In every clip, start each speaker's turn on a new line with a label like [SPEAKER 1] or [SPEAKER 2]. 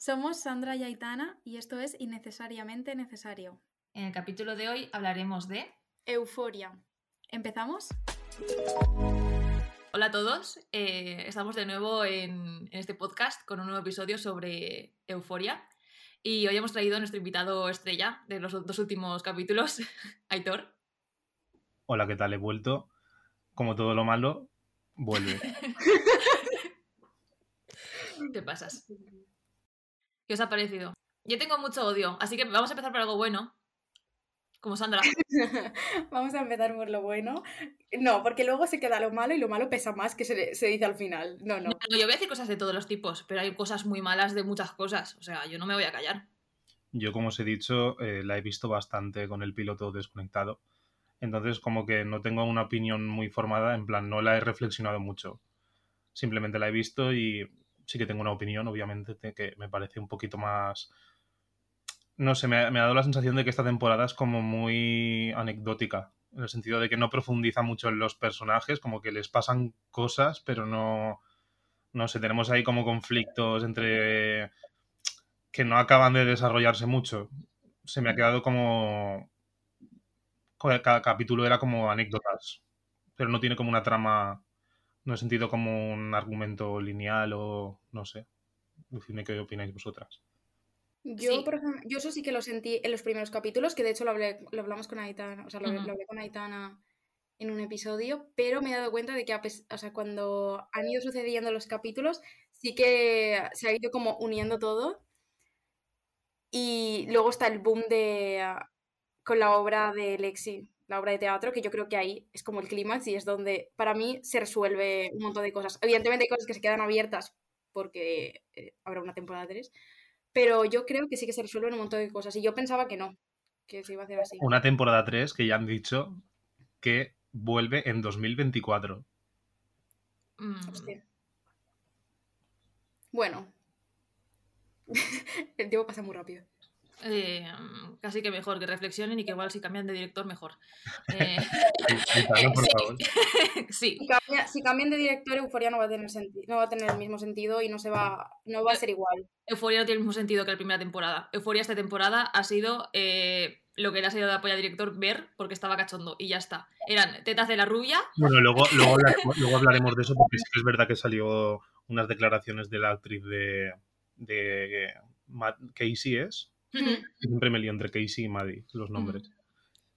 [SPEAKER 1] Somos Sandra y Aitana y esto es Innecesariamente Necesario.
[SPEAKER 2] En el capítulo de hoy hablaremos de...
[SPEAKER 1] Euforia. ¿Empezamos?
[SPEAKER 2] Hola a todos, eh, estamos de nuevo en, en este podcast con un nuevo episodio sobre Euforia. Y hoy hemos traído a nuestro invitado estrella de los dos últimos capítulos, Aitor.
[SPEAKER 3] Hola, ¿qué tal? He vuelto. Como todo lo malo, vuelve.
[SPEAKER 2] ¿Qué pasas? ¿Qué os ha parecido? Yo tengo mucho odio, así que vamos a empezar por algo bueno. Como Sandra.
[SPEAKER 1] Vamos a empezar por lo bueno. No, porque luego se queda lo malo y lo malo pesa más que se, se dice al final. No, no.
[SPEAKER 2] No, yo voy a decir cosas de todos los tipos, pero hay cosas muy malas de muchas cosas. O sea, yo no me voy a callar.
[SPEAKER 3] Yo, como os he dicho, eh, la he visto bastante con el piloto desconectado. Entonces, como que no tengo una opinión muy formada, en plan, no la he reflexionado mucho. Simplemente la he visto y sí que tengo una opinión, obviamente, que me parece un poquito más... No sé, me ha, me ha dado la sensación de que esta temporada es como muy anecdótica, en el sentido de que no profundiza mucho en los personajes, como que les pasan cosas, pero no... No sé, tenemos ahí como conflictos entre... que no acaban de desarrollarse mucho. Se me ha quedado como... Cada capítulo era como anécdotas, pero no tiene como una trama no he sentido como un argumento lineal o no sé. Decidme qué opináis vosotras.
[SPEAKER 1] Yo,
[SPEAKER 2] Sí.
[SPEAKER 1] por ejemplo, yo eso sí que lo sentí en los primeros capítulos, que de hecho lo, hablé, lo hablamos con Aitana, o sea, lo, lo hablé con Aitana en un episodio, pero me he dado cuenta de que o sea, cuando han ido sucediendo los capítulos, sí que se ha ido como uniendo todo. Y luego está el boom de con la obra de Lexi, la obra de teatro, que yo creo que ahí es como el clímax y es donde para mí se resuelve un montón de cosas. Evidentemente hay cosas que se quedan abiertas porque eh, habrá una temporada 3, pero yo creo que sí que se resuelven un montón de cosas y yo pensaba que no, que se iba a hacer así.
[SPEAKER 3] Una temporada 3 que ya han dicho que vuelve en 2024.
[SPEAKER 2] Mm,
[SPEAKER 1] Hostia. Bueno. El tiempo pasa muy rápido.
[SPEAKER 2] Eh, casi que mejor, que reflexionen y que igual si cambian de director, mejor. Eh,
[SPEAKER 3] por
[SPEAKER 2] sí.
[SPEAKER 3] favor.
[SPEAKER 2] sí,
[SPEAKER 1] Si, cambia- si cambian de director, Euforia no va a tener no va a tener el mismo sentido y no se va, no va a ser igual.
[SPEAKER 2] Euforia no tiene el mismo sentido que la primera temporada. Euforia esta temporada ha sido eh, lo que le ha sido de apoyo al director ver porque estaba cachondo y ya está. Eran tetas de la rubia.
[SPEAKER 3] Bueno, luego, luego, hablaremos, luego hablaremos de eso porque sí que es verdad que salió unas declaraciones de la actriz de, de Ma- Casey, ¿es?
[SPEAKER 2] Ujú.
[SPEAKER 3] Siempre me lío entre Casey y Maddie, los nombres.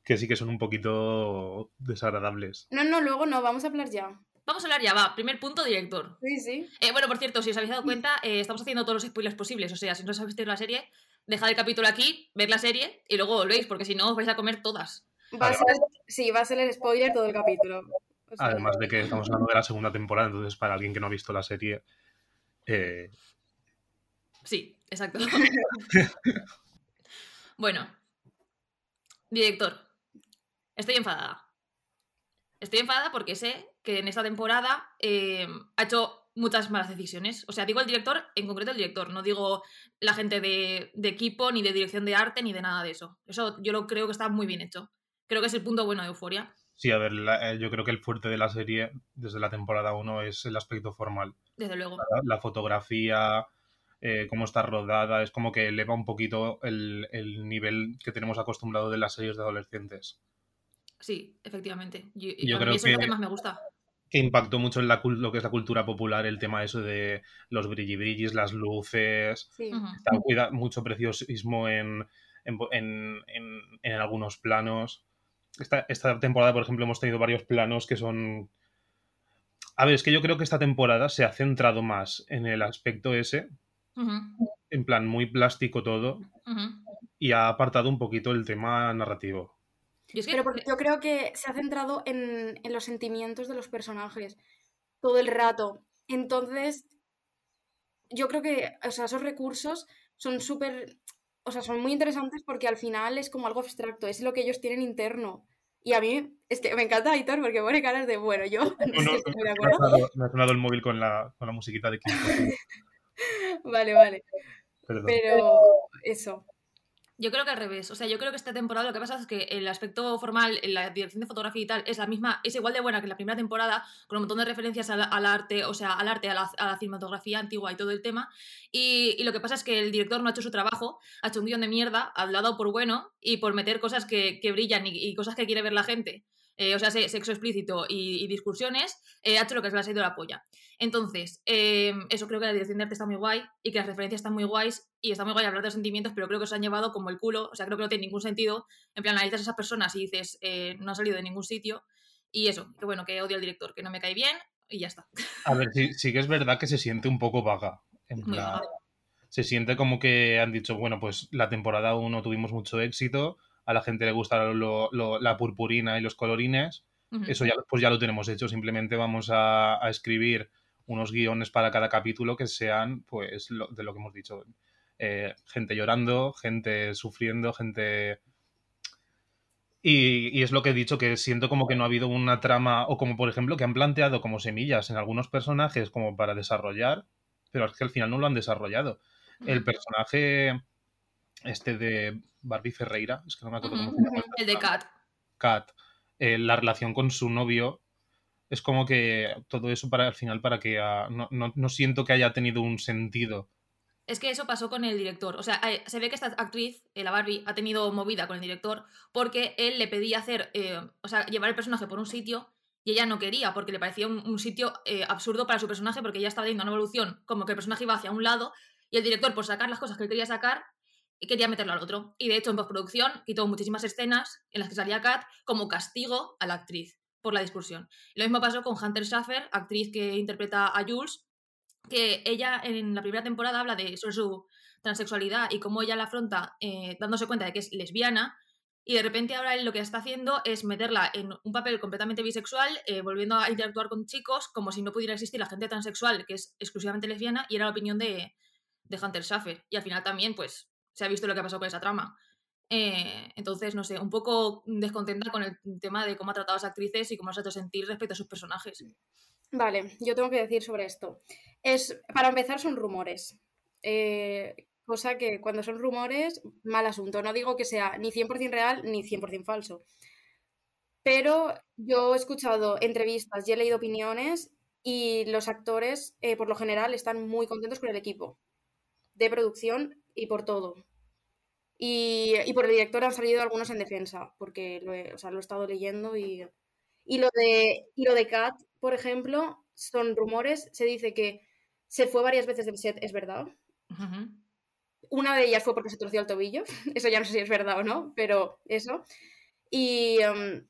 [SPEAKER 3] Que sí que son un poquito desagradables.
[SPEAKER 1] No, no, luego no, vamos a hablar ya.
[SPEAKER 2] Vamos a hablar ya, va. Primer punto, director.
[SPEAKER 1] Sí, sí.
[SPEAKER 2] Eh, bueno, por cierto, si os habéis dado cuenta, eh, estamos haciendo todos los spoilers posibles. O sea, si no os habéis visto la serie, dejad el capítulo aquí, ver la serie y luego volvéis, porque si no os vais a comer todas.
[SPEAKER 1] Va a ser, sí, va a ser el spoiler todo el capítulo. O sea,
[SPEAKER 3] Además de que estamos hablando de la segunda temporada, entonces para alguien que no ha visto la serie, eh,
[SPEAKER 2] Sí, exacto. bueno, director, estoy enfadada. Estoy enfadada porque sé que en esta temporada eh, ha hecho muchas malas decisiones. O sea, digo el director, en concreto el director, no digo la gente de, de equipo, ni de dirección de arte, ni de nada de eso. Eso yo lo creo que está muy bien hecho. Creo que es el punto bueno de Euforia,
[SPEAKER 3] sí, a ver, la- eh, yo creo que el fuerte de la serie desde la temporada 1 es el aspecto formal.
[SPEAKER 2] desde luego.
[SPEAKER 3] La, la fotografía, eh, cómo está rodada, es como que eleva un poquito el, el nivel que tenemos acostumbrado de las series de adolescentes.
[SPEAKER 2] Sí, efectivamente. Yo,
[SPEAKER 3] creo
[SPEAKER 2] eso es lo
[SPEAKER 3] que-
[SPEAKER 2] que más me gusta.
[SPEAKER 3] Que impactó mucho en la, lo que es la cultura popular, el tema eso de los brilli las luces,
[SPEAKER 1] sí.
[SPEAKER 3] Está cuida mucho preciosismo en, en, en- en- en algunos planos. Esta, esta temporada, por ejemplo, hemos tenido varios planos que son... A ver, es que yo creo que esta temporada se ha centrado más en el aspecto ese, En plan muy plástico todo, y ha apartado un poquito el tema narrativo.
[SPEAKER 2] Y es que
[SPEAKER 1] Pero porque yo creo que se ha centrado en, en los sentimientos de los personajes todo el rato. Entonces, yo creo que o sea, esos recursos son súper, o sea, son muy interesantes porque al final es como algo abstracto, es lo que ellos tienen interno. Y a mí, es que me encanta Aitor porque pone caras de, bueno, yo no sé
[SPEAKER 3] No, no,
[SPEAKER 1] si estoy de
[SPEAKER 3] me, ha
[SPEAKER 1] acuerdo.
[SPEAKER 3] sonado, me ha sonado el móvil con la, con la musiquita de.
[SPEAKER 1] Vale, vale.
[SPEAKER 3] Perdón.
[SPEAKER 1] Pero eso.
[SPEAKER 2] Yo creo que al revés. O sea, yo creo que esta temporada lo que pasa es que el aspecto formal, la dirección de fotografía y tal, es la misma, es igual de buena que la primera temporada, con un montón de referencias al, arte, o sea, al arte, a la, cinematografía antigua y todo el tema. Y, lo que pasa es que el director no ha hecho su trabajo, ha hecho un guion de mierda, ha hablado por bueno y por meter cosas que, brillan y, cosas que quiere ver la gente. Eh, o sea, sexo explícito y, discursiones, eh, ha hecho lo que se le ha ido la polla. Entonces, eh, eso creo que la dirección de arte está muy guay y que las referencias están muy guays y está muy guay hablar de los sentimientos, pero creo que se han llevado como el culo, o sea, creo que no tiene ningún sentido. En plan, analizas a esas personas y dices, no ha salido de ningún sitio y eso, que bueno, que odio al director, que no me cae bien y ya está.
[SPEAKER 3] A ver, sí, sí que es verdad que se siente un poco vaga. En plan, se siente como que han dicho, bueno, pues la temporada 1 tuvimos mucho éxito, a la gente le gusta la purpurina y los colorines. Eso ya, pues ya lo tenemos hecho. Simplemente vamos a, escribir unos guiones para cada capítulo que sean, pues, de lo que hemos dicho. Eh, gente llorando, gente sufriendo, gente... Y, y, es lo que he dicho, que siento como que no ha habido una trama, o como por ejemplo que han planteado como semillas en algunos personajes como para desarrollar, pero es que al final no lo han desarrollado. El personaje este de Barbie Ferreira, es que no me acuerdo cómo se llama.
[SPEAKER 2] El de Kat.
[SPEAKER 3] Kat. Eh, la relación con su novio es como que todo eso para al final para que no, siento que haya tenido un sentido.
[SPEAKER 2] Es que eso pasó con el director. O sea, se ve que esta actriz, eh, la Barbie, ha tenido movida con el director porque él le pedía hacer, eh, o sea, llevar el personaje por un sitio y ella no quería porque le parecía un, sitio absurdo para su personaje porque ella estaba teniendo una evolución como que el personaje iba hacia un lado y el director, por sacar las cosas que él quería sacar, quería meterlo al otro. Y de hecho, en postproducción quitó muchísimas escenas en las que salía Kat como castigo a la actriz por la discusión. lo mismo pasó con Hunter Schaffer, actriz que interpreta a Jules, que ella en la primera temporada habla de sobre su transexualidad y cómo ella la afronta eh, dándose cuenta de que es lesbiana. Y de repente ahora él lo que está haciendo es meterla en un papel completamente bisexual, eh, volviendo a interactuar con chicos como si no pudiera existir la gente transexual que es exclusivamente lesbiana, y era la opinión de, Hunter Schaffer. Y al final también, pues, se ha visto lo que ha pasado con esa trama. Eh, entonces, no sé, un poco descontenta con el tema de cómo ha tratado las actrices y cómo las ha hecho sentir respecto a sus personajes.
[SPEAKER 1] Vale, yo tengo que decir sobre esto. Es, para empezar, son rumores. Eh, cosa que cuando son rumores, mal asunto. No digo que sea ni 100% real ni 100% falso. Pero yo he escuchado entrevistas y he leído opiniones y los actores, eh, por lo general, están muy contentos con el equipo de producción y por todo. Y, por el director han salido algunos en defensa, porque lo he, lo he estado leyendo y, y, lo de, y lo de Kat, por ejemplo, son rumores, se dice que se fue varias veces del set, es verdad. Una de ellas fue porque se torció el tobillo, eso ya no sé si es verdad o no, pero eso. Y, em,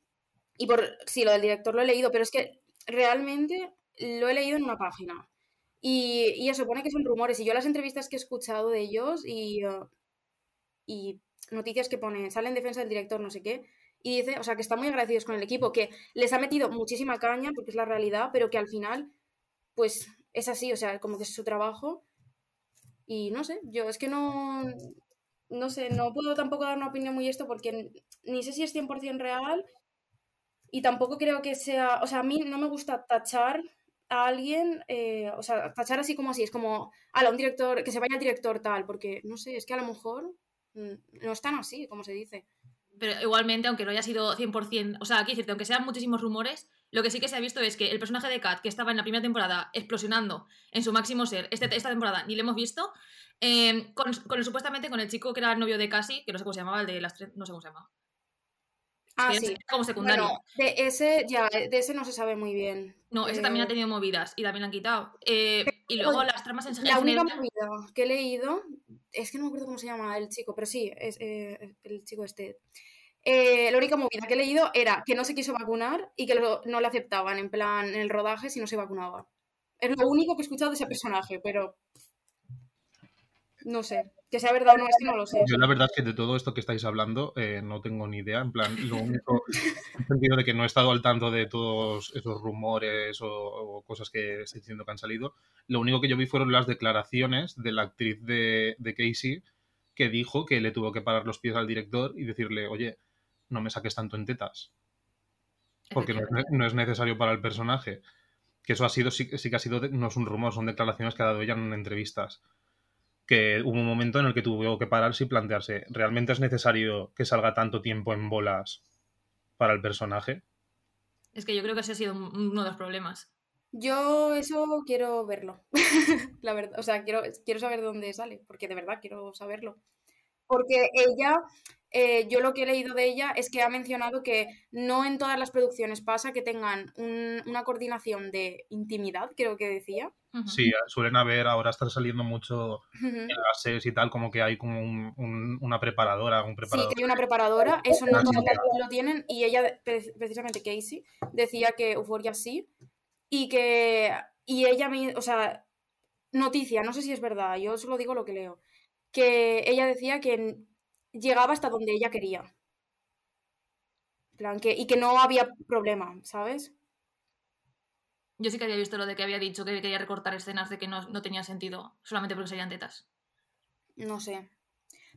[SPEAKER 1] y por, sí, lo del director lo he leído, pero es que realmente lo he leído en una página. Y, y eso pone que son rumores. Y yo las entrevistas que he escuchado de ellos y, uh, y noticias que pone, sale en defensa del director, no sé qué, y dice, o sea, que están muy agradecidos con el equipo, que les ha metido muchísima caña, porque es la realidad, pero que al final, pues es así, o sea, como que es su trabajo. Y no sé, yo es que no, no sé, no puedo tampoco dar una opinión muy esto porque ni sé si es 100% real y tampoco creo que sea, o sea, a mí no me gusta tachar a alguien, eh, o sea, tachar así como así, es como, a un director, que se vaya al director tal, porque no sé, es que a lo mejor mm, no es tan así, como se dice.
[SPEAKER 2] Pero igualmente, aunque no haya sido 100%, o sea, aquí decirte, aunque sean muchísimos rumores, lo que sí que se ha visto es que el personaje de Kat, que estaba en la primera temporada explosionando en su máximo ser, este, esta temporada ni lo hemos visto, eh, con, con supuestamente con el chico que era el novio de Cassie, que no sé cómo se llamaba, el de las tres, no sé cómo se llama.
[SPEAKER 1] Ah, sí. Como secundario. de ese, ya, de ese no se sabe muy bien.
[SPEAKER 2] No, ese también ha tenido movidas y también la han quitado. Eh, y luego las tramas en
[SPEAKER 1] La única movida que he leído, es que no me acuerdo cómo se llama el chico, pero sí, es eh, el chico este. Eh, la única movida que he leído era que no se quiso vacunar y que no le aceptaban en plan en el rodaje si no se vacunaba. Es lo único que he escuchado de ese personaje, pero no sé. Que sea verdad o no, es que no lo sé.
[SPEAKER 3] Yo la verdad es que de todo esto que estáis hablando eh, no tengo ni idea. En plan, lo único, en el sentido de que no he estado al tanto de todos esos rumores o, cosas que estoy diciendo que han salido. Lo único que yo vi fueron las declaraciones de la actriz de, de Casey que dijo que le tuvo que parar los pies al director y decirle, oye, no me saques tanto en tetas. Porque no es, no es necesario para el personaje. Que eso ha sido, sí, sí que ha sido, no es un rumor, son declaraciones que ha dado ella en entrevistas. Que hubo un momento en el que tuvo que pararse y plantearse, ¿realmente es necesario que salga tanto tiempo en bolas para el personaje?
[SPEAKER 2] Es que yo creo que ese ha sido uno de los problemas.
[SPEAKER 1] Yo eso quiero verlo, la verdad. O sea, quiero, quiero saber dónde sale, porque de verdad quiero saberlo. Porque ella eh, yo lo que he leído de ella es que ha mencionado que no en todas las producciones pasa que tengan una coordinación de intimidad, creo que decía.
[SPEAKER 3] Sí, suelen haber, ahora están saliendo mucho en las series y tal, como que hay como una preparadora, un preparador.
[SPEAKER 1] Sí, que hay una preparadora, eso no todas lo tienen, y ella, precisamente Casey, decía que Euphoria sí, y que, y ella, o sea, noticia, no sé si es verdad, yo solo digo lo que leo, que ella decía que llegaba hasta donde ella quería. Plan, que, y que no había problema, ¿sabes?
[SPEAKER 2] Yo sí que había visto lo de que había dicho que quería recortar escenas de que no, no tenía sentido, solamente porque serían tetas.
[SPEAKER 1] No sé.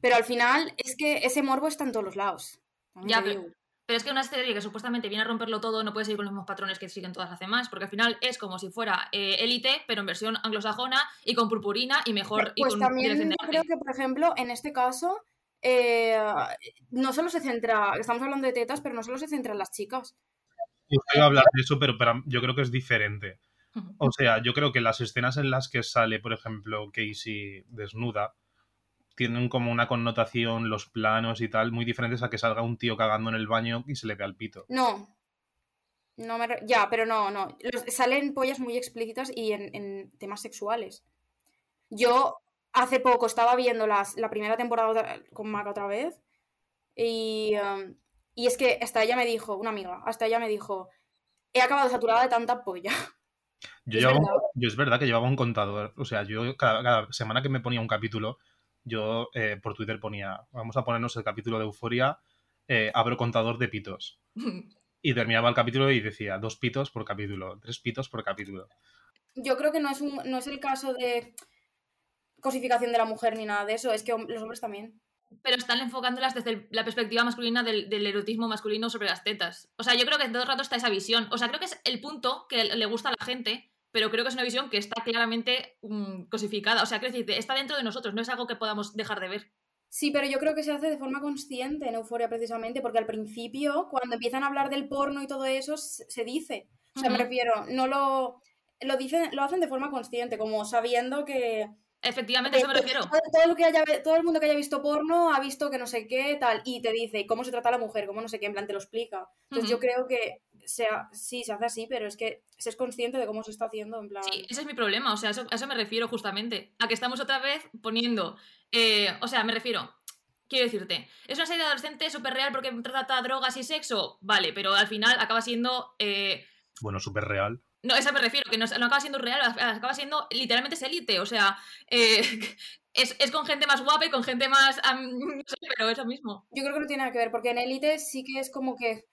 [SPEAKER 1] Pero al final es que ese morbo está en todos los lados.
[SPEAKER 2] Ya, pero, pero, es que una serie que supuestamente viene a romperlo todo no puede seguir con los mismos patrones que siguen todas las demás, porque al final es como si fuera eh, élite, pero en versión anglosajona y con purpurina y mejor.
[SPEAKER 1] Pues
[SPEAKER 2] y
[SPEAKER 1] también creo que, por ejemplo, en este caso eh, no solo se centra, estamos hablando de tetas, pero no solo se centra en las chicas.
[SPEAKER 3] Yo voy a hablar de eso, pero, yo creo que es diferente. O sea, yo creo que las escenas en las que sale, por ejemplo, Casey desnuda, tienen como una connotación, los planos y tal, muy diferentes a que salga un tío cagando en el baño y se le vea el pito.
[SPEAKER 1] No. no me Ya, pero no, no. salen pollas muy explícitas y en, en temas sexuales. Yo hace poco estaba viendo las, la primera temporada con Maca otra vez y, um, y, es que hasta ella me dijo, una amiga, hasta ella me dijo, he acabado saturada de tanta polla.
[SPEAKER 3] Yo, ¿Es, yo es verdad que llevaba un contador, o sea, yo cada, semana que me ponía un capítulo, yo eh, por Twitter ponía, vamos a ponernos el capítulo de Euforia, eh, abro contador de pitos. y terminaba el capítulo y decía dos pitos por capítulo, tres pitos por capítulo.
[SPEAKER 1] Yo creo que no es, un, no es el caso de cosificación de la mujer ni nada de eso, es que los hombres también.
[SPEAKER 2] Pero están enfocándolas desde la perspectiva masculina del, erotismo masculino sobre las tetas. O sea, yo creo que todo el rato está esa visión. O sea, creo que es el punto que le gusta a la gente, pero creo que es una visión que está claramente mm, cosificada. O sea, quiero decir, está dentro de nosotros, no es algo que podamos dejar de ver.
[SPEAKER 1] Sí, pero yo creo que se hace de forma consciente en Euforia precisamente, porque al principio, cuando empiezan a hablar del porno y todo eso, se dice. O sea, me refiero, no lo, lo dicen, lo hacen de forma consciente, como sabiendo que
[SPEAKER 2] Efectivamente, a eso me refiero.
[SPEAKER 1] Todo, que haya, todo el mundo que haya visto porno ha visto que no sé qué, tal, y te dice cómo se trata a la mujer, cómo no sé qué, en plan te lo explica. Entonces yo creo que sea, sí, se hace así, pero es que se es consciente de cómo se está haciendo, en plan...
[SPEAKER 2] Sí, ese es mi problema, o sea, a eso me refiero justamente, a que estamos otra vez poniendo, eh, o sea, me refiero, quiero decirte, ¿es una serie de adolescentes súper real porque trata drogas y sexo? Vale, pero al final acaba siendo... Eh,
[SPEAKER 3] bueno, súper real.
[SPEAKER 2] No, esa me refiero, que no, acaba siendo real, acaba siendo literalmente es élite. O sea, eh, es, con gente más guapa y con gente más. no sé, pero eso mismo.
[SPEAKER 1] Yo creo que no tiene nada que ver, porque en élite sí que es como que.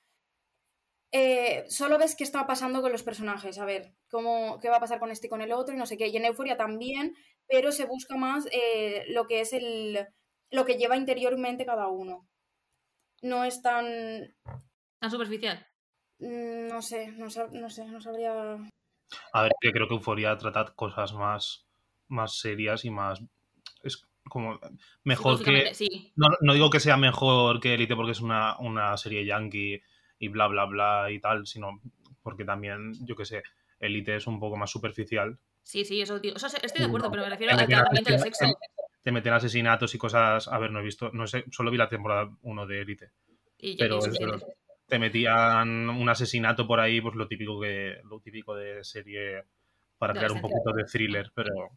[SPEAKER 1] Eh, solo ves qué está pasando con los personajes, a ver, cómo, qué va a pasar con este y con el otro y no sé qué. Y en Euforia también, pero se busca más eh, lo que es el. lo que lleva interiormente cada uno. No es tan.
[SPEAKER 2] tan superficial.
[SPEAKER 1] Mm, no sé, no, no sé, no sabría.
[SPEAKER 3] A ver, yo creo que Euforia trata cosas más, más serias y más. Es como mejor que. No, digo que sea mejor que Elite porque es una, serie yankee y bla, bla, bla y tal, sino porque también, yo que sé, Elite es un poco más superficial.
[SPEAKER 2] Sí, sí, eso, tío. estoy de acuerdo, pero me refiero al tratamiento del sexo.
[SPEAKER 3] Te, meten asesinatos y cosas. A ver, no he visto, no sé, solo vi la temporada 1 de Elite. Y pero te metían un asesinato por ahí, pues lo típico que lo típico de serie para crear un poquito de thriller, pero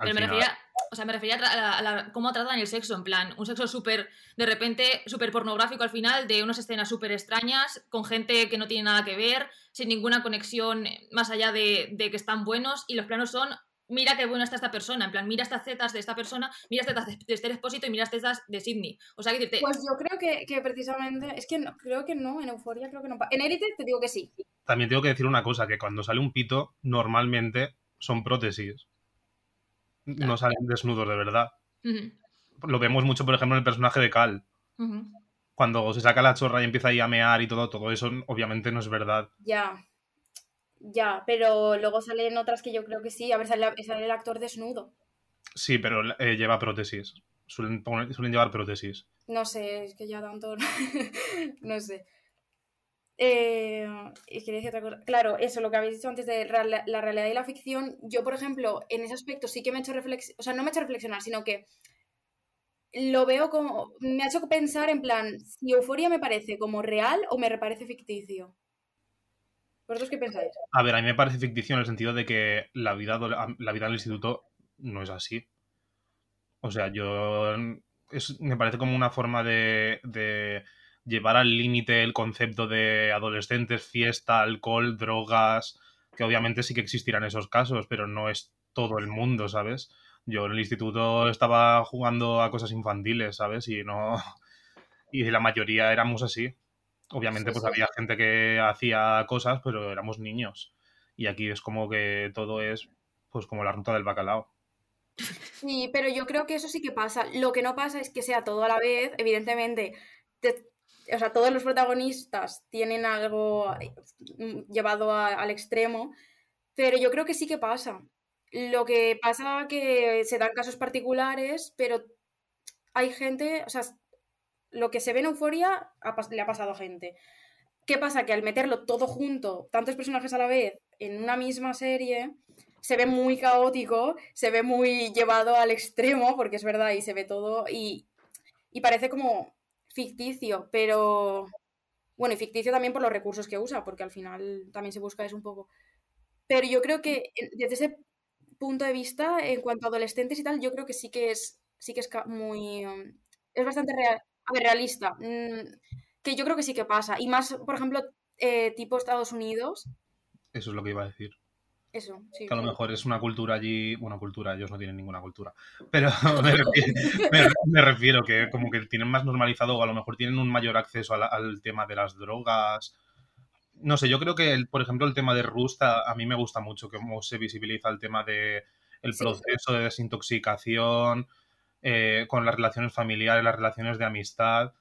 [SPEAKER 2] pero me refería, o sea, me refería a, cómo tratan el sexo, en plan, un sexo súper, de repente, súper pornográfico al final, de unas escenas súper extrañas, con gente que no tiene nada que ver, sin ninguna conexión más allá de, de, que están buenos, y los planos son mira qué buena está esta persona, en plan, mira estas zetas de esta persona, mira estas zetas de este Expósito y mira estas zetas de Sidney. O sea, que
[SPEAKER 1] decirte... Pues yo creo que, precisamente, es que no, creo que no, en Euforia creo que no. En Elite te digo que sí.
[SPEAKER 3] También tengo que decir una cosa, que cuando sale un pito, normalmente son prótesis. No salen desnudos de verdad. Lo vemos mucho, por ejemplo, en el personaje de Cal. Cuando se saca la chorra y empieza a mear y todo, todo eso obviamente no es verdad.
[SPEAKER 1] Ya. Ya, pero luego salen otras que yo creo que sí. A ver, sale, el actor desnudo.
[SPEAKER 3] Sí, pero eh, lleva prótesis. Suelen, poner- suelen llevar prótesis.
[SPEAKER 1] No sé, es que ya tanto. no sé. Eh, y quería decir otra cosa. Claro, eso, lo que habéis dicho antes de la realidad y la ficción. Yo, por ejemplo, en ese aspecto sí que me he hecho reflexionar. O sea, no me he hecho reflexionar, sino que lo veo como. Me ha hecho pensar en plan, si Euforia me parece como real o me parece ficticio. ¿Vosotros qué pensáis?
[SPEAKER 3] A ver, a mí me parece ficticio en el sentido de que la vida, la vida en el instituto no es así. O sea, yo. es- me parece como una forma de, de llevar al límite el concepto de adolescentes, fiesta, alcohol, drogas, que obviamente sí que existirán esos casos, pero no es todo el mundo, ¿sabes? Yo en el instituto estaba jugando a cosas infantiles, ¿sabes? Y no. Y la mayoría éramos así. Obviamente,
[SPEAKER 1] Sí,
[SPEAKER 3] pues
[SPEAKER 1] sí.
[SPEAKER 3] había gente que hacía cosas, pero éramos niños. Y aquí es como que todo es, pues, como la ruta del bacalao.
[SPEAKER 1] Sí, pero yo creo que eso sí que pasa. Lo que no pasa es que sea todo a la vez. Evidentemente, te- o sea, todos los protagonistas tienen algo mm, llevado a- al extremo, pero yo creo que sí que pasa. Lo que pasa que se dan casos particulares, pero hay gente, o sea, lo que se ve en Euforia le ha pasado a gente. ¿Qué pasa? Que al meterlo todo junto, tantos personajes a la vez, en una misma serie, se ve muy caótico, se ve muy llevado al extremo, porque es verdad, y se ve todo, y, y parece como ficticio, pero bueno, y ficticio también por los recursos que usa, porque al final también se busca eso un poco. Pero yo creo que desde ese punto de vista, en cuanto a adolescentes y tal, yo creo que sí que es, sí que es muy, um, es bastante real, a ver, realista, mm, que yo creo que sí que pasa, y más, por ejemplo, eh, tipo Estados Unidos,
[SPEAKER 3] Eso es lo que iba a decir.
[SPEAKER 1] eso, sí.
[SPEAKER 3] Que a lo mejor es una cultura allí. Bueno, cultura, ellos no tienen ninguna cultura. Pero me refiero, me- me refiero que como que tienen más normalizado o a lo mejor tienen un mayor acceso la- al tema de las drogas. No sé, yo creo que, el- por ejemplo, el tema de Rust a, mí me gusta mucho, cómo se visibiliza el tema de el
[SPEAKER 1] Sí.
[SPEAKER 3] proceso de desintoxicación, eh, con las relaciones familiares, las relaciones de amistad.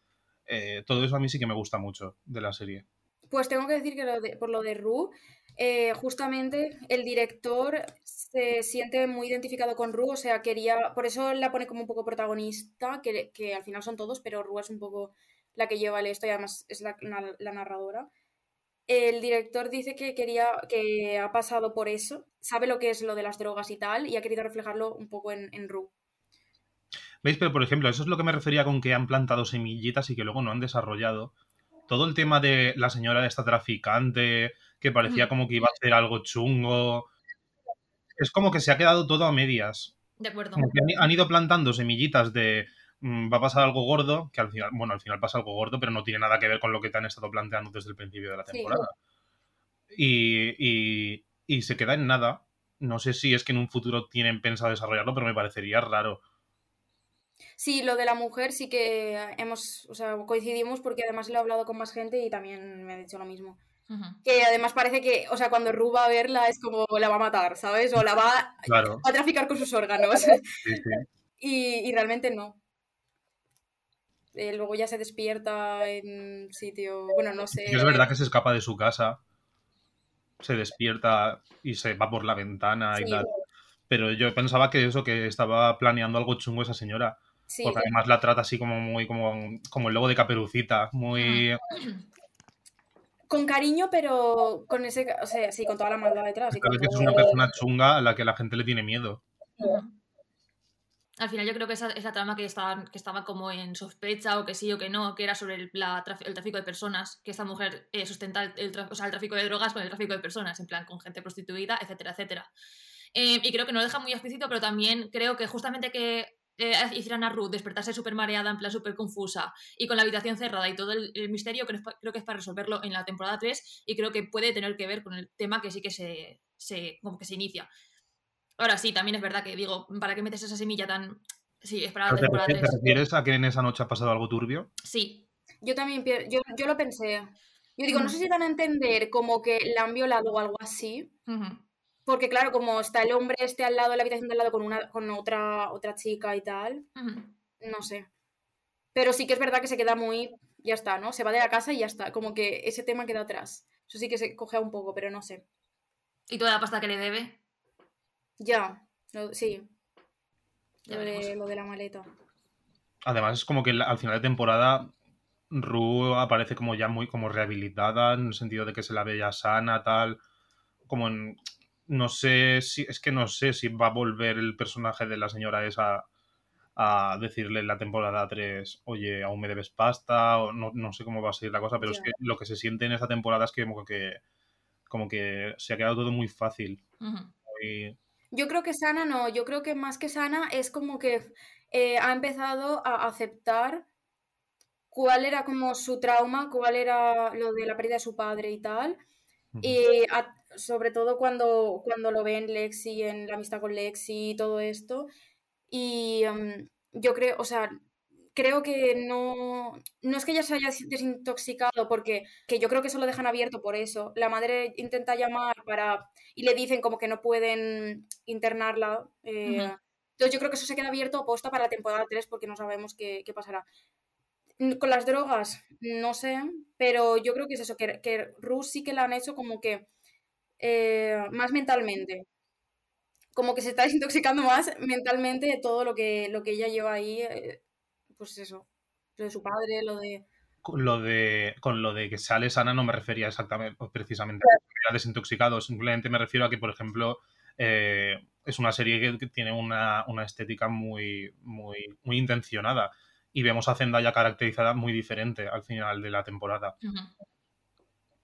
[SPEAKER 3] Eh, todo eso a mí sí que me gusta mucho de la serie.
[SPEAKER 1] Pues tengo que decir que por lo de Ru, eh, justamente el director se siente muy identificado con Ru, o sea, quería, por eso la pone como un poco protagonista, que, que al final son todos, pero Ru es un poco la que lleva el esto y además es la narradora. El director dice que quería, que ha pasado por eso, sabe lo que es lo de las drogas y tal, y ha querido reflejarlo un poco en, en Ru.
[SPEAKER 3] ¿Veis? Pero, por ejemplo, eso es lo que me refería con que han plantado semillitas y que luego no han desarrollado. Todo el tema de la señora esta traficante, que parecía
[SPEAKER 2] Ujú.
[SPEAKER 3] como que iba a hacer algo chungo. Es como que se ha quedado todo a medias.
[SPEAKER 2] De acuerdo.
[SPEAKER 3] Han- han ido plantando semillitas de mm, va a pasar algo gordo, que al final, bueno, al final pasa algo gordo, pero no tiene nada que ver con lo que te han estado planteando desde el principio de la
[SPEAKER 1] Sí.
[SPEAKER 3] temporada. Y, y, y se queda en nada. No sé si es que en un futuro tienen pensado desarrollarlo, pero me parecería raro.
[SPEAKER 1] Sí, lo de la mujer sí que hemos, o sea, coincidimos porque además lo he hablado con más gente y también me ha dicho lo mismo. Que además parece que, o sea, cuando Ru va a verla es como la va a matar, ¿sabes? O la va
[SPEAKER 3] Claro.
[SPEAKER 1] a traficar con sus órganos.
[SPEAKER 3] Sí, sí.
[SPEAKER 1] Y, y realmente no. Eh, luego ya se despierta en sitio, bueno, no sé.
[SPEAKER 3] Y es verdad que se escapa de su casa, se despierta y se va por la ventana y tal. Pero yo pensaba que eso, que estaba planeando algo chungo esa señora.
[SPEAKER 1] Sí,
[SPEAKER 3] Porque además la trata así como muy, como, como el lobo de caperucita, muy...
[SPEAKER 1] con cariño, pero con ese, o sea, sí, con toda la maldad detrás.
[SPEAKER 3] Parece que es una persona chunga a la que la gente le tiene miedo.
[SPEAKER 2] Al final yo creo que esa, esa trama que estaba, que estaba como en sospecha o que sí o que no, que era sobre el, la traf- el tráfico de personas, que esta mujer eh, sustenta el, el o sea, el tráfico de drogas con el tráfico de personas, en plan con gente prostituida, etcétera, etcétera. Eh, y creo que no lo deja muy explícito, pero también creo que justamente que eh, hicieran a Ruth despertarse súper mareada, en plan súper confusa, y con la habitación cerrada y todo el, el misterio, creo, creo que es para resolverlo en la temporada 3 y creo que puede tener que ver con el tema que sí que se, se, como que se inicia. Ahora sí, también es verdad que digo, ¿para qué metes esa semilla tan...? Sí, es para la
[SPEAKER 3] ¿Te,
[SPEAKER 2] temporada
[SPEAKER 3] refieres-
[SPEAKER 2] 3.
[SPEAKER 3] te refieres a que en esa noche ha pasado algo turbio?
[SPEAKER 2] Sí.
[SPEAKER 1] Yo también, yo, yo lo pensé. Yo digo, no sé si dan a entender como que la han violado o algo así. Porque claro, como está el hombre este al lado, en la habitación de al lado con una, con otra, otra chica y tal, no sé. Pero sí que es verdad que se queda muy, ya está, ¿no? Se va de la casa y ya está. Como que ese tema queda atrás. Eso sí que se cogea un poco, pero no sé.
[SPEAKER 2] Y toda la pasta que le debe.
[SPEAKER 1] Ya, sí.
[SPEAKER 2] Ya
[SPEAKER 1] lo, de, lo de la maleta.
[SPEAKER 3] Además, es como que al final de temporada Ru aparece como ya muy como rehabilitada, en el sentido de que se la ve ya sana, tal. Como en. No sé si. Es que no sé si va a volver el personaje de la señora esa a decirle en la temporada 3, oye, aún me debes pasta, o no, no sé cómo va a seguir la cosa, pero es que lo que se siente en esta temporada es que como que. Como que se ha quedado todo muy fácil. Muy-
[SPEAKER 1] Yo creo que sana no, yo creo que más que sana es como que eh, ha empezado a aceptar cuál era como su trauma, cuál era lo de la pérdida de su padre y tal. Y a- sobre todo cuando, cuando lo ve en Lexi, en la amistad con Lexi y todo esto. Y em, yo creo, o sea, creo que no, no es que ella se haya desintoxicado, porque que yo creo que eso lo dejan abierto por eso. La madre intenta llamar para y le dicen como que no pueden internarla. eh. Entonces yo creo que eso se queda abierto posta para la temporada 3 porque no sabemos qué, qué pasará. Con las drogas, no sé, pero yo creo que es eso, que, que Rus sí que la han hecho como que eh, más mentalmente. Como que se está desintoxicando más mentalmente de todo lo que, lo que ella lleva ahí. eh, pues eso, lo de su padre, lo de...
[SPEAKER 3] con lo de con lo de que sale sana no me refería exactamente o precisamente a que era desintoxicado simplemente me refiero a que por ejemplo eh, es una serie que, que tiene una, una estética muy muy muy intencionada y vemos a Zendaya caracterizada muy diferente al final de la temporada.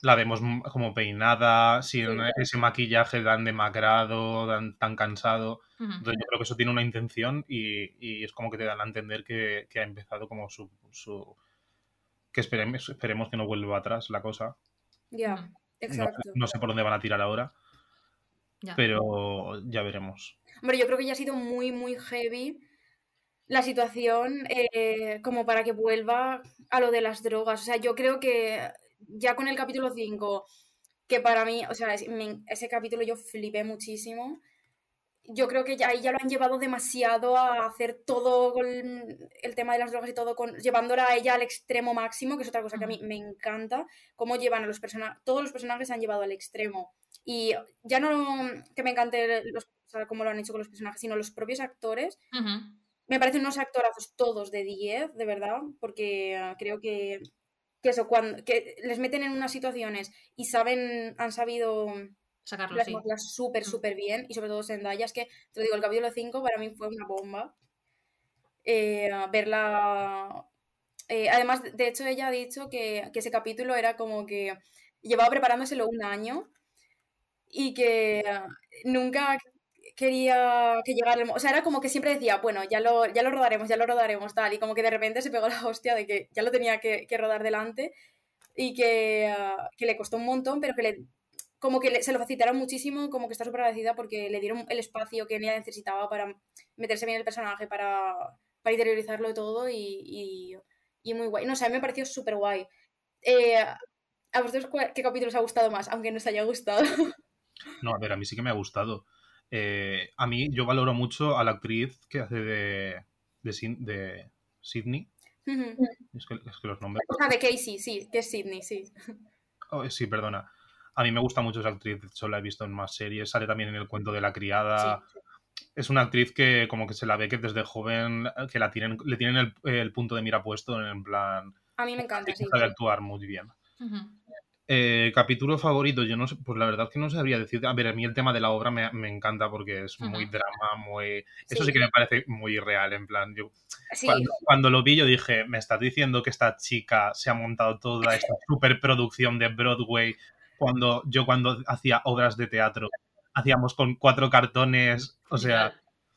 [SPEAKER 3] La vemos como peinada sin
[SPEAKER 1] Sí.
[SPEAKER 3] ese maquillaje tan demacrado tan, tan cansado. Entonces yo creo que eso tiene una intención y, y es como que te dan a entender que, que ha empezado como su, su que esperemos, esperemos que no vuelva atrás la cosa.
[SPEAKER 1] Ya,
[SPEAKER 3] no,
[SPEAKER 1] exacto.
[SPEAKER 3] no sé por dónde van a tirar ahora, pero ya veremos.
[SPEAKER 1] Hombre, yo creo que ya ha sido muy, muy heavy la situación eh, como para que vuelva a lo de las drogas. O sea, yo creo que ya con el capítulo 5, que para mí, o sea, es- me- ese capítulo yo flipé muchísimo. Yo creo que ya ahí ya lo han llevado demasiado a hacer todo con el tema de las drogas y todo, con, llevándola a ella al extremo máximo, que es otra cosa que a mí me encanta, cómo llevan a los personajes, todos los personajes se han llevado al extremo. Y ya no que me encante los, o sea, cómo lo han hecho con los personajes, sino los propios actores. Me parecen unos actorazos todos de 10, de verdad, porque ah, creo que, que eso, cuando que les meten en unas situaciones y saben, han sabido
[SPEAKER 2] Sacarlo, sí.
[SPEAKER 1] plasmarlas súper,
[SPEAKER 2] Mm.
[SPEAKER 1] súper bien, y sobre todo Zendaya, es que, te lo digo, el capítulo 5 para mí fue una bomba. Eh, verla... eh, además, de hecho, ella ha dicho que, que ese capítulo era como que llevaba preparándoselo un año y que ah, nunca quería que llegara el O sea, era como que siempre decía, bueno, ya lo, ya lo rodaremos, ya lo rodaremos, tal. Y como que de repente se pegó la hostia de que ya lo tenía que, que rodar delante y que, ah, que le costó un montón, pero que le, como que le- se lo facilitaron muchísimo, como que está súper agradecida porque le dieron el espacio que ella necesitaba para meterse bien en el personaje, para, para interiorizarlo todo y, y, y muy guay. No sé, a mí me pareció súper guay. Eh, ¿A vosotros qué capítulo os ha gustado más? Aunque no os haya gustado.
[SPEAKER 3] No, a ver, a mí sí que me ha gustado. Eh, a mí yo valoro mucho a la actriz que hace de, de, Sin- de Sydney. Es que, es que los nombres...
[SPEAKER 1] o sea, de Casey, sí, que es Sydney, sí.
[SPEAKER 3] Oh, sí, perdona. A mí me gusta mucho esa actriz, de hecho la he visto en más series, sale también en el cuento de la criada. Es una actriz que como que se la ve que desde joven que la tienen, le tienen el, el punto de mira puesto en plan...
[SPEAKER 1] A mí me encanta, sí.
[SPEAKER 3] Sabe actuar muy bien.
[SPEAKER 2] Ujú.
[SPEAKER 3] Eh, capítulo favorito, yo no sé, pues la verdad que no sabría decir. A ver, a mí el tema de la obra me, me encanta porque es muy drama, muy. Eso
[SPEAKER 1] Sí.
[SPEAKER 3] sí que me parece muy real, en plan. Yo,
[SPEAKER 1] Sí,
[SPEAKER 3] cuando, cuando lo vi, yo dije, me estás diciendo que esta chica se ha montado toda esta superproducción de Broadway. Cuando yo, cuando hacía obras de teatro, hacíamos con cuatro cartones, o sea.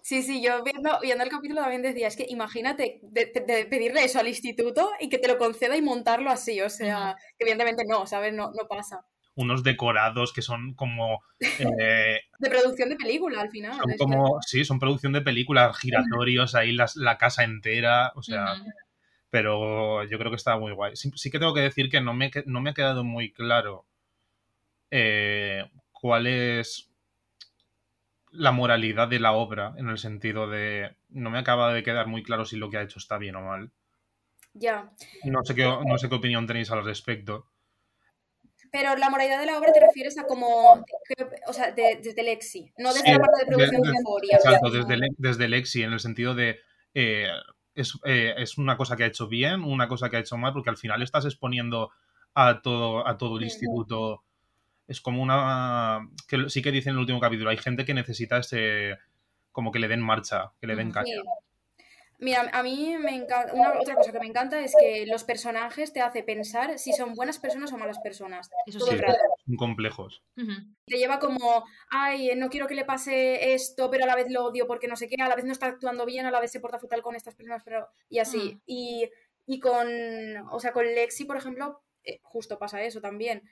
[SPEAKER 1] Sí, sí, yo viendo, viendo el capítulo también decía, es que imagínate de, pedirle eso al instituto y que te lo conceda y montarlo así, o sea, que evidentemente no, ¿sabes? No, no pasa.
[SPEAKER 3] unos decorados que son como eh,
[SPEAKER 1] De producción de película al final.
[SPEAKER 3] son como sí son producción de películas giratorios ahí las, la casa entera o sea pero yo creo que estaba muy guay sí, sí que tengo que decir que no me, no me ha quedado muy claro eh, cuál es la moralidad de la obra en el sentido de no me acaba de quedar muy claro si lo que ha hecho está bien o mal
[SPEAKER 1] Ya.
[SPEAKER 3] no sé qué, no sé qué opinión tenéis al respecto
[SPEAKER 1] Pero la moralidad de la obra te refieres a como, o sea, desde Lexi, no desde la parte de producción de, memoria.
[SPEAKER 3] Exacto, desde, desde Lexi, en el sentido de... Eh, eh, es, una cosa que ha hecho bien, una cosa que ha hecho mal, porque al final estás exponiendo a todo, a todo el instituto. Es como una... que sí que dice en el último capítulo, hay gente que necesita ese... como que le den marcha, que le den caña.
[SPEAKER 1] Mira, a mí me encanta. Una, otra cosa que me encanta es que los personajes te hace pensar si son buenas personas o malas personas.
[SPEAKER 3] Eso sí, son complejos.
[SPEAKER 1] Te lleva como, ay, no quiero que le pase esto, pero a la vez lo odio porque no sé qué, a la vez no está actuando bien, a la vez se porta fatal con estas personas, pero. Y así. Y, y, con. O sea, con Lexi, por ejemplo, eh, justo pasa eso también.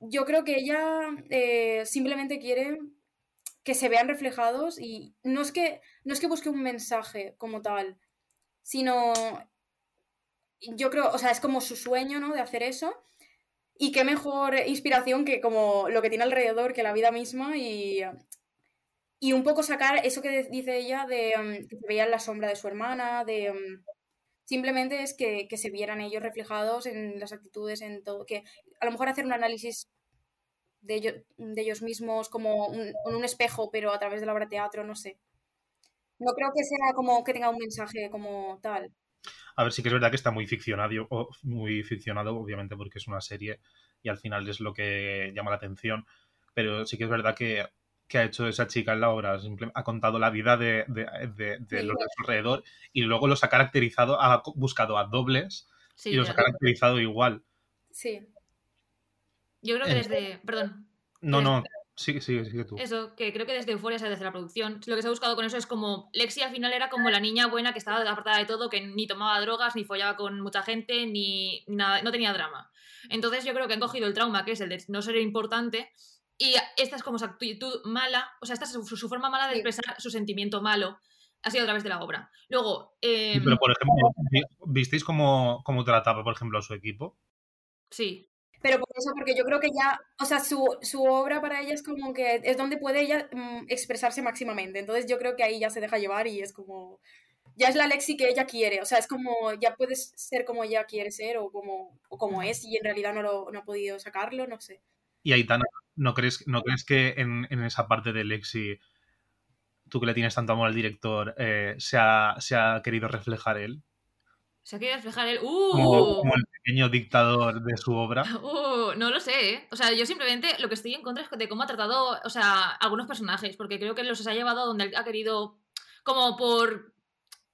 [SPEAKER 1] Yo creo que ella eh, simplemente quiere que se vean reflejados y no es que, no es que busque un mensaje como tal, sino yo creo, o sea, es como su sueño, ¿no? De hacer eso. Y qué mejor inspiración que como lo que tiene alrededor, que la vida misma y, y un poco sacar eso que dice ella de um, que se veía en la sombra de su hermana, de um, simplemente es que, que, se vieran ellos reflejados en las actitudes, en todo, que a lo mejor hacer un análisis de ellos, de ellos mismos como un, un espejo, pero a través de la obra de teatro, no sé. No creo que sea como que tenga un mensaje como tal.
[SPEAKER 3] A ver, sí que es verdad que está muy ficcionado, muy ficcionado, obviamente, porque es una serie y al final es lo que llama la atención. Pero sí que es verdad que, ha hecho esa chica en la obra. ha contado la vida de, los de su alrededor y luego los ha caracterizado, ha buscado a dobles y los ha caracterizado igual.
[SPEAKER 1] Sí.
[SPEAKER 2] Yo creo que desde. Perdón.
[SPEAKER 3] No, no. Sigue, sigue, sigue tú.
[SPEAKER 2] Eso, que creo que desde Euforia, desde la producción, lo que se ha buscado con eso es como Lexi al final era como la niña buena que estaba apartada de todo, que ni tomaba drogas, ni follaba con mucha gente, ni nada, no tenía drama. Entonces yo creo que han cogido el trauma, que es el de no ser importante, y esta es como su actitud mala, o sea, esta es su, forma mala de expresar su sentimiento malo, ha sido a través de la obra. Luego...
[SPEAKER 3] Em, pero, por ejemplo, ¿visteis cómo, cómo trataba, por ejemplo, a su equipo?
[SPEAKER 2] Sí.
[SPEAKER 1] Pero por eso, porque yo creo que ya, o sea, su, su obra para ella es como que es donde puede ella mm, expresarse máximamente. Entonces yo creo que ahí ya se deja llevar y es como, ya es la Lexi que ella quiere. O sea, es como, ya puedes ser como ella quiere ser o como, o como es y en realidad no, lo, no ha podido sacarlo, no sé.
[SPEAKER 3] Y Aitana, ¿no crees, no crees que en, en esa parte de Lexi, tú que le tienes tanto amor al director, eh, se, ha, se ha querido reflejar él?
[SPEAKER 2] Se ha querido reflejar el.
[SPEAKER 3] ¡Uh! Como, el pequeño dictador de su obra.
[SPEAKER 2] ¡Uh! No lo sé, ¿eh? O sea, yo simplemente lo que estoy en contra es de cómo ha tratado, o sea, algunos personajes, porque creo que los ha llevado donde ha querido. Como por.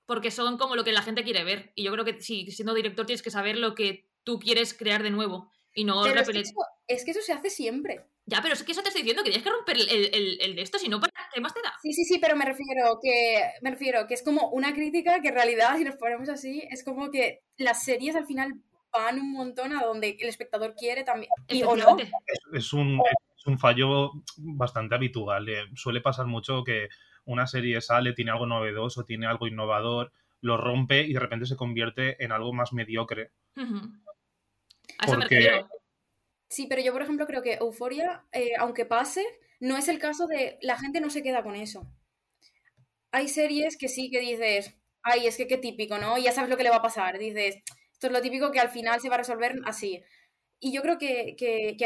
[SPEAKER 2] Porque son como lo que la gente quiere ver. Y yo creo que si siendo director tienes que saber lo que tú quieres crear de nuevo. Y no
[SPEAKER 1] repetir. es que eso se hace siempre.
[SPEAKER 2] Ya, pero es que eso te estoy diciendo, que tienes que romper el, el, de esto, si no, ¿qué más te da?
[SPEAKER 1] Sí, sí, sí, pero me refiero que me refiero que es como una crítica que en realidad, si nos ponemos así, es como que las series al final van un montón a donde el espectador quiere también. Y, o no.
[SPEAKER 3] Es, un, es un fallo bastante habitual. Eh, suele pasar mucho que una serie sale, tiene algo novedoso, tiene algo innovador, lo rompe y de repente se convierte en algo más mediocre.
[SPEAKER 2] A eso Porque...
[SPEAKER 1] Sí, pero yo, por ejemplo, creo que Euforia, eh, aunque pase, no es el caso de la gente no se queda con eso. Hay series que sí que dices, ay, es que qué típico, ¿no? Y ya sabes lo que le va a pasar. Dices, esto es lo típico que al final se va a resolver así. Y yo creo que,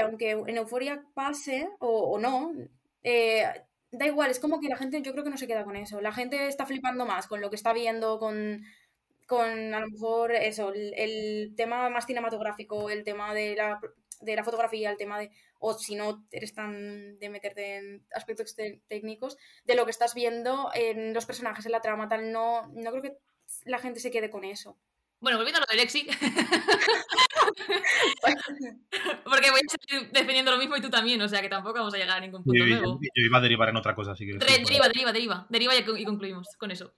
[SPEAKER 1] aunque en Euforia pase o, no, eh, da igual, es como que la gente yo creo que no se queda con eso. La gente está flipando más con lo que está viendo, con, con a lo mejor eso, el tema más cinematográfico, el tema de la de la fotografía, el tema de, o si no eres tan de meterte en aspectos técnicos, de lo que estás viendo en los personajes, en la trama, tal, no, no creo que la gente se quede con eso.
[SPEAKER 2] Bueno, volviendo a lo de Lexi. Porque voy a seguir defendiendo lo mismo y tú también, o sea que tampoco vamos a llegar a ningún punto nuevo.
[SPEAKER 3] Yo, iba a derivar en otra cosa, así que.
[SPEAKER 2] deriva, deriva, deriva. Deriva y, concluimos con eso.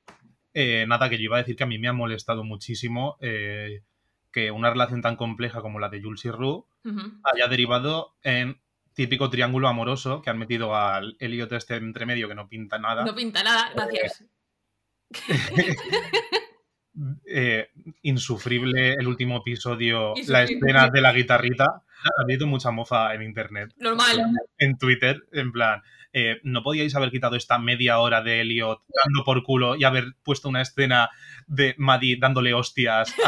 [SPEAKER 3] Eh, nada, que yo iba a decir que a mí me ha molestado muchísimo eh, que una relación tan compleja como la de Jules y Rue haya derivado en típico triángulo amoroso que han metido al Elliot este entre medio que no pinta nada.
[SPEAKER 2] No pinta nada, gracias.
[SPEAKER 3] eh, insufrible el último episodio, la escena de la guitarrita. Ha habido mucha mofa en internet,
[SPEAKER 2] Normal.
[SPEAKER 3] en Twitter, en plan, eh, ¿no podíais haber quitado esta media hora de Elliot dando por culo y haber puesto una escena de Maddie dándole hostias?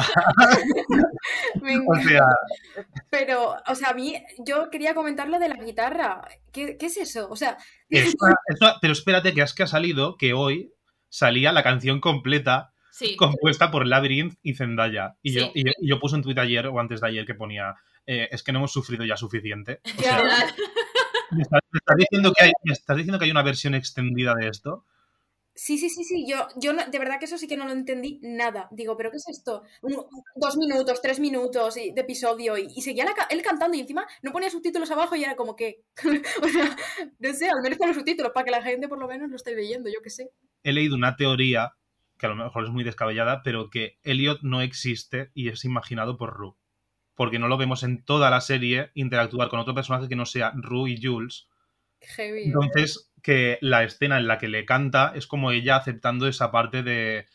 [SPEAKER 3] O sea,
[SPEAKER 1] Pero, o sea, a mí, yo quería comentar lo de la guitarra. ¿Qué, qué es eso? O sea,
[SPEAKER 3] es una- es una- pero espérate que es que ha salido que hoy salía la canción completa
[SPEAKER 2] Sí.
[SPEAKER 3] compuesta por Labyrinth y Zendaya. Y, yo, y, yo- y yo puse un tuit ayer o antes de ayer que ponía, eh, es que no hemos sufrido ya suficiente. O sea,
[SPEAKER 1] Ya.
[SPEAKER 3] ¿Me estás, me estás diciendo que hay, me estás diciendo que hay una versión extendida de esto?
[SPEAKER 1] sí, sí, sí, sí. Yo, yo no- de verdad que eso sí que no lo entendí nada. Digo, ¿pero qué es esto? Un- dos minutos, tres minutos de episodio. Y, y seguía la él cantando y encima no ponía subtítulos abajo y era como que. o sea, no sé, al menos con los subtítulos para que la gente por lo menos lo esté leyendo, yo qué sé.
[SPEAKER 3] He leído una teoría, que a lo mejor es muy descabellada, pero que Elliot no existe y es imaginado por Rue. Porque no lo vemos en toda la serie interactuar con otro personaje que no sea Rue y Jules.
[SPEAKER 1] Heavy. ¿eh?
[SPEAKER 3] Entonces, que la escena en la que le canta es como ella aceptando esa parte de,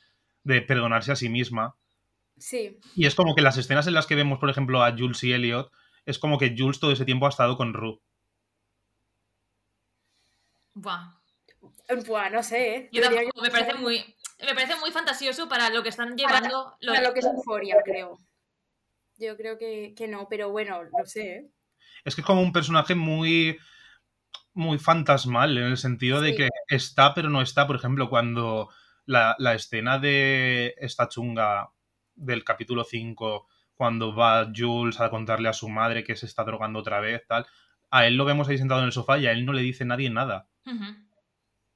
[SPEAKER 3] de perdonarse a sí misma.
[SPEAKER 1] Sí,
[SPEAKER 3] Y es como que las escenas en las que vemos, por ejemplo, a Jules y Elliot, es como que Jules todo ese tiempo ha estado con Rue.
[SPEAKER 2] Buah.
[SPEAKER 1] Buah, no sé, ¿eh?
[SPEAKER 2] Yo
[SPEAKER 1] Tendría
[SPEAKER 2] tampoco,
[SPEAKER 1] que
[SPEAKER 2] me parece muy. Me parece muy fantasioso para lo que están llevando.
[SPEAKER 1] para lo que es euforia, creo. Yo creo que, que no, pero bueno, no sé, ¿eh?
[SPEAKER 3] Es que es como un personaje muy muy fantasmal en el sentido de que está pero no está. Por ejemplo, cuando la, la escena de esta chunga del capítulo 5, cuando va Jules a contarle a su madre que se está drogando otra vez, tal, a él lo vemos ahí sentado en el sofá y a él no le dice nadie nada.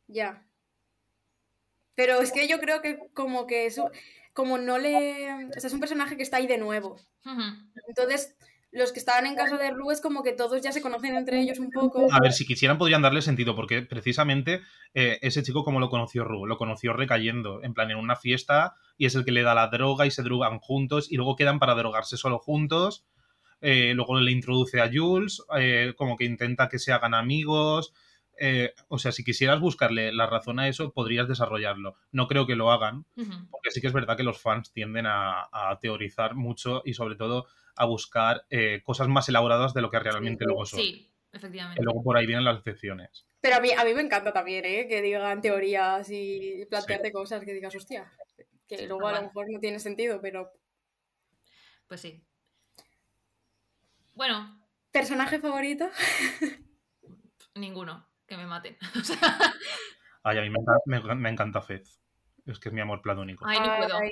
[SPEAKER 1] Ya. Pero es que yo creo que como que eso, como no le... O sea, es un personaje que está ahí de nuevo. Entonces, los que estaban en casa de Ru es como que todos ya se conocen entre ellos un poco.
[SPEAKER 3] A ver, si quisieran podrían darle sentido, porque precisamente eh, ese chico como lo conoció Ru, lo conoció recayendo, en plan en una fiesta, y es el que le da la droga y se drogan juntos, y luego quedan para drogarse solo juntos, eh, luego le introduce a Jules, eh, como que intenta que se hagan amigos, eh, o sea, si quisieras buscarle la razón a eso, podrías desarrollarlo. No creo que lo hagan, porque sí que es verdad que los fans tienden a, a teorizar mucho y sobre todo a buscar eh, cosas más elaboradas de lo que realmente luego son.
[SPEAKER 2] Sí, efectivamente.
[SPEAKER 3] luego por ahí vienen las excepciones.
[SPEAKER 1] Pero a mí, a mí me encanta también, ¿eh? Que digan teorías y plantearte cosas que digas, hostia, que
[SPEAKER 2] Sí,
[SPEAKER 1] luego a lo mejor no tiene sentido, pero...
[SPEAKER 2] Pues sí. Bueno,
[SPEAKER 1] ¿Personaje favorito?
[SPEAKER 2] ninguno. Que me maten. O sea,
[SPEAKER 3] Ay, a mí me, encanta- me- me encanta Fez. Es que es mi amor platónico.
[SPEAKER 2] ay, no puedo.
[SPEAKER 1] Ay,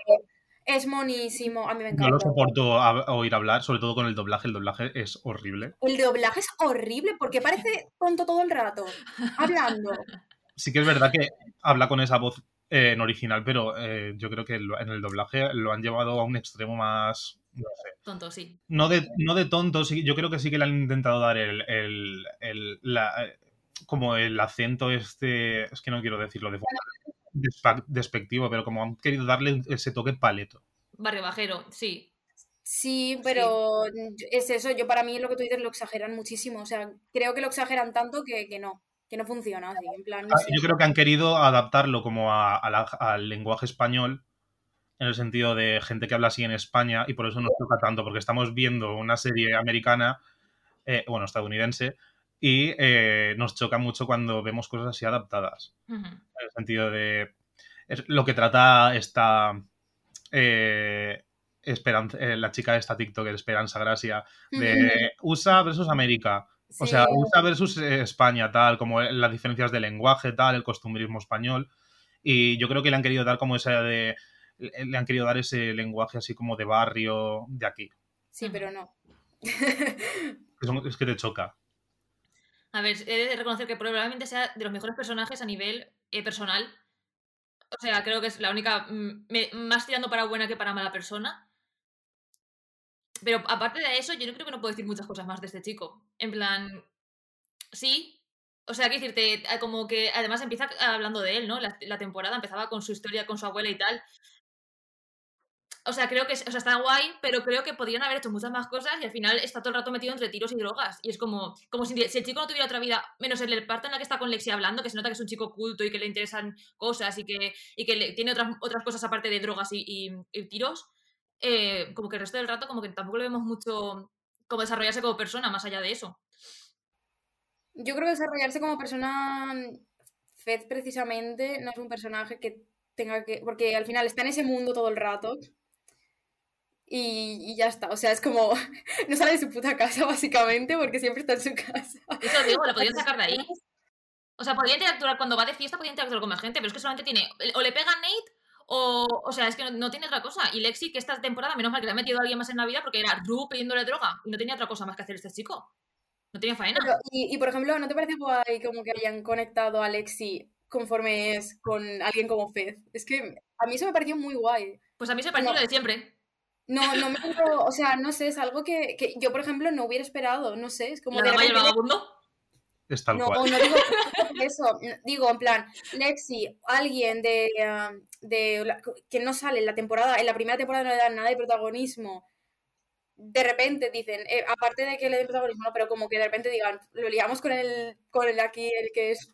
[SPEAKER 1] es monísimo, a mí me
[SPEAKER 3] No
[SPEAKER 1] encanta.
[SPEAKER 3] lo soporto a- oír hablar, sobre todo con el doblaje. El doblaje es horrible.
[SPEAKER 1] El doblaje es horrible porque parece tonto todo el rato, hablando.
[SPEAKER 3] Sí que es verdad que habla con esa voz eh, en original, pero eh, yo creo que en el doblaje lo han llevado a un extremo más... No sé.
[SPEAKER 2] Tonto, sí.
[SPEAKER 3] No de, no de tonto, sí, yo creo que sí que le han intentado dar el... el- el- la- como el acento este... Es que no quiero decirlo de forma despectivo, pero como han querido darle ese toque paleto.
[SPEAKER 2] Barrio bajero, sí.
[SPEAKER 1] Sí, pero es eso, yo para mí lo que tú dices lo exageran muchísimo, o sea, creo que lo exageran tanto que, que no, que no funciona así, en plan, no
[SPEAKER 3] Ah,
[SPEAKER 1] sé.
[SPEAKER 3] Yo creo que han querido adaptarlo como a- a la- al lenguaje español, en el sentido de gente que habla así en España, y por eso nos toca tanto, porque estamos viendo una serie americana, eh, bueno, estadounidense, y eh, nos choca mucho cuando vemos cosas así adaptadas. En el sentido de es lo que trata esta eh, Esperanza, eh, la chica de esta TikTok, Esperanza Gracia, de USA versus América. O sea, USA versus eh, España, tal, como las diferencias de lenguaje, tal, el costumbrismo español. Y yo creo que le han querido dar como esa de. Le han querido dar ese lenguaje así como de barrio de aquí.
[SPEAKER 1] sí, pero no.
[SPEAKER 3] Es que te choca.
[SPEAKER 2] A ver, he de reconocer que probablemente sea de los mejores personajes a nivel eh, personal. O sea, creo que es la única. mm, más tirando para buena que para mala persona. Pero aparte de eso, yo no creo que no puedo decir muchas cosas más de este chico. En plan. Sí. O sea, que decirte, eh, como que además empieza hablando de él, ¿no? La temporada empezaba con su historia con su abuela y tal. O sea, creo que o sea, está guay, pero creo que podrían haber hecho muchas más cosas y al final está todo el rato metido entre tiros y drogas. Y es como, como si, el chico no tuviera otra vida, menos el parte en la que está con Lexi hablando, que se nota que es un chico culto y que le interesan cosas y que, y que tiene otras, otras cosas aparte de drogas y, y, tiros, eh, como que el resto del rato como que tampoco le vemos mucho como desarrollarse como persona más allá de eso.
[SPEAKER 1] Yo creo que desarrollarse como persona, Fed precisamente no es un personaje que tenga que. Porque al final está en ese mundo todo el rato. Y, ya está. O sea, es como. No sale de su puta casa, básicamente, porque siempre está en su casa.
[SPEAKER 2] Eso digo, lo podían sacar de ahí. O sea, podría interactuar cuando va de fiesta, podría interactuar con más gente, pero es que solamente tiene. O le pega a Nate, o. O sea, es que no, tiene otra cosa. Y Lexi, que esta temporada, menos mal que le ha metido a alguien más en la vida, porque era Ru pidiéndole droga. Y no tenía otra cosa más que hacer este chico. No tenía faena.
[SPEAKER 1] y, y, por ejemplo, ¿no te parece guay como que hayan conectado a Lexi conforme es con alguien como Fez. Es que a mí eso me pareció muy guay.
[SPEAKER 2] Pues a mí se me pareció lo de siempre.
[SPEAKER 1] No, no me o sea, no sé, es algo que, que, yo, por ejemplo, no hubiera esperado, no sé, es como...
[SPEAKER 2] ¿La dama y el vagabundo?
[SPEAKER 3] Es tal
[SPEAKER 1] no,
[SPEAKER 3] cual.
[SPEAKER 1] No digo eso, digo, en plan, Lexi, alguien de, um, de que no sale en la temporada, en la primera temporada no le dan nada de protagonismo, de repente dicen, eh, aparte de que le den protagonismo, no, pero como que de repente digan, lo liamos con el, con el aquí, el que es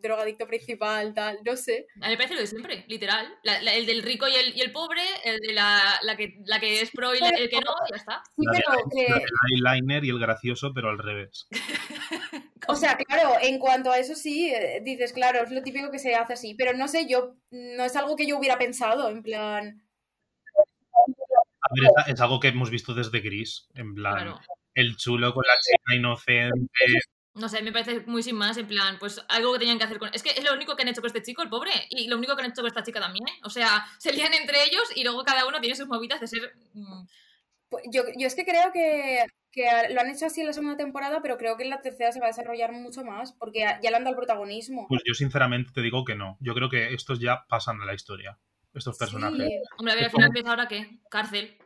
[SPEAKER 1] drogadicto principal, tal, no sé.
[SPEAKER 2] A mí me parece lo de siempre, literal. el del rico y el, y el pobre, el de la, la, que, la que es pro y el que no, ya está.
[SPEAKER 1] Sí, pero que...
[SPEAKER 3] El eyeliner y el gracioso, pero al revés.
[SPEAKER 1] o sea, claro, en cuanto a eso sí, eh, dices, claro, es lo típico que se hace así, pero no sé, yo, no es algo que yo hubiera pensado, en plan...
[SPEAKER 3] A ver, es, algo que hemos visto desde Gris, en plan, el chulo con la chica inocente,
[SPEAKER 2] no sé, me parece muy sin más, en plan, pues algo que tenían que hacer con... Es que es lo único que han hecho con este chico, el pobre, y lo único que han hecho con esta chica también. O sea, se lían entre ellos y luego cada uno tiene sus movidas de ser... Mm,
[SPEAKER 1] pues yo, yo es que creo que, que, lo han hecho así en la segunda temporada, pero creo que en la tercera se va a desarrollar mucho más, porque ya le han dado el protagonismo.
[SPEAKER 3] Pues yo sinceramente te digo que no. Yo creo que estos ya pasan a la historia, estos personajes.
[SPEAKER 2] Hombre, a ver, al final empieza ahora qué? Cárcel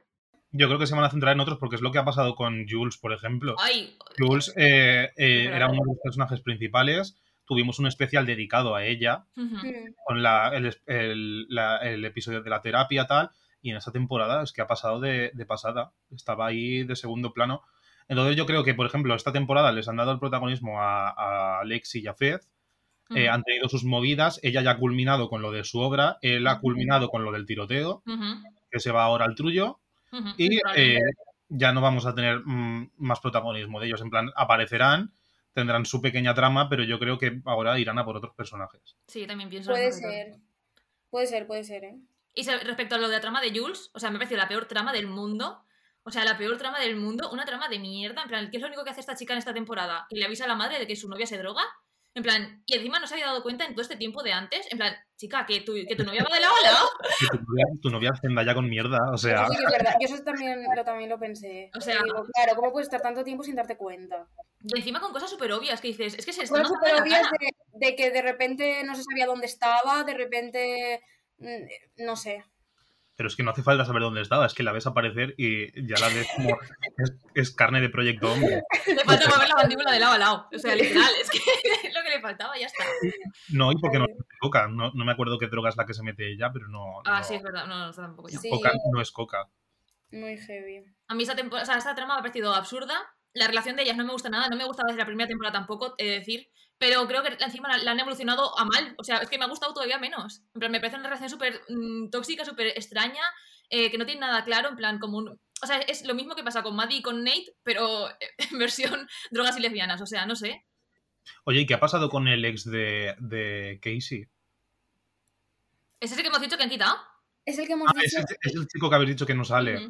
[SPEAKER 3] yo creo que se van a centrar en otros porque es lo que ha pasado con Jules, por ejemplo.
[SPEAKER 2] Ay.
[SPEAKER 3] Jules eh, eh, era uno de los personajes principales. Tuvimos un especial dedicado a ella con la, el, episodio de la terapia tal. Y en esta temporada es que ha pasado de, pasada. Estaba ahí de segundo plano. Entonces yo creo que, por ejemplo, esta temporada les han dado el protagonismo a, a Lexi y a Fez. Eh, han tenido sus movidas. Ella ya ha culminado con lo de su obra. Él ha culminado con lo del tiroteo. Que se va ahora al trullo y eh, ya no vamos a tener mm, más protagonismo de ellos. En plan, aparecerán, tendrán su pequeña trama, pero yo creo que ahora irán a por otros personajes.
[SPEAKER 2] Sí, también pienso.
[SPEAKER 1] Puede ser. Puede ser, puede ser, ¿eh?
[SPEAKER 2] Y respecto a lo de la trama de Jules, o sea, me parecido la peor trama del mundo. O sea, la peor trama del mundo, una trama de mierda. En plan, ¿qué es lo único que hace esta chica en esta temporada? Que le avisa a la madre de que su novia se droga en plan, y encima no se había dado cuenta en todo este tiempo de antes. En plan, chica, que tu, que tu novia va de lado a lado.
[SPEAKER 3] Que tu novia, tu novia ya con mierda, o sea.
[SPEAKER 1] Eso sí que es verdad. Yo eso también lo, también lo pensé. O sea, digo, claro, ¿cómo puedes estar tanto tiempo sin darte cuenta?
[SPEAKER 2] Y encima con cosas súper obvias que dices, es que se
[SPEAKER 1] están súper obvias de, de, que de repente no se sabía dónde estaba, de repente. Mm, no sé
[SPEAKER 3] pero es que no hace falta saber dónde estaba, es que la ves aparecer y ya la ves como es, carne de proyecto hombre.
[SPEAKER 2] Le falta mover la mandíbula de lado a lado, o sea, literal, es que es lo que le faltaba, ya está.
[SPEAKER 3] No, y porque no es coca, no, no, me acuerdo qué droga es la que se mete ella, pero no...
[SPEAKER 2] Ah, sí, es verdad, no, no, tampoco yo.
[SPEAKER 3] Coca no es coca.
[SPEAKER 1] Muy heavy.
[SPEAKER 2] A mí esa, o sea, esta trama me ha parecido absurda, la relación de ellas no me gusta nada, no me gustaba desde la primera temporada tampoco, he de decir, pero creo que encima la, han evolucionado a mal. O sea, es que me ha gustado todavía menos. En plan, me parece una relación súper mm, tóxica, súper extraña, eh, que no tiene nada claro, en plan, como un... O sea, es lo mismo que pasa con Maddie y con Nate, pero en versión drogas y lesbianas, o sea, no sé.
[SPEAKER 3] Oye, ¿y qué ha pasado con el ex de, de Casey?
[SPEAKER 2] ¿Es ese que hemos dicho que han quitado?
[SPEAKER 1] Es el que hemos
[SPEAKER 3] ah, dicho. Es el, chico que habéis dicho que no sale.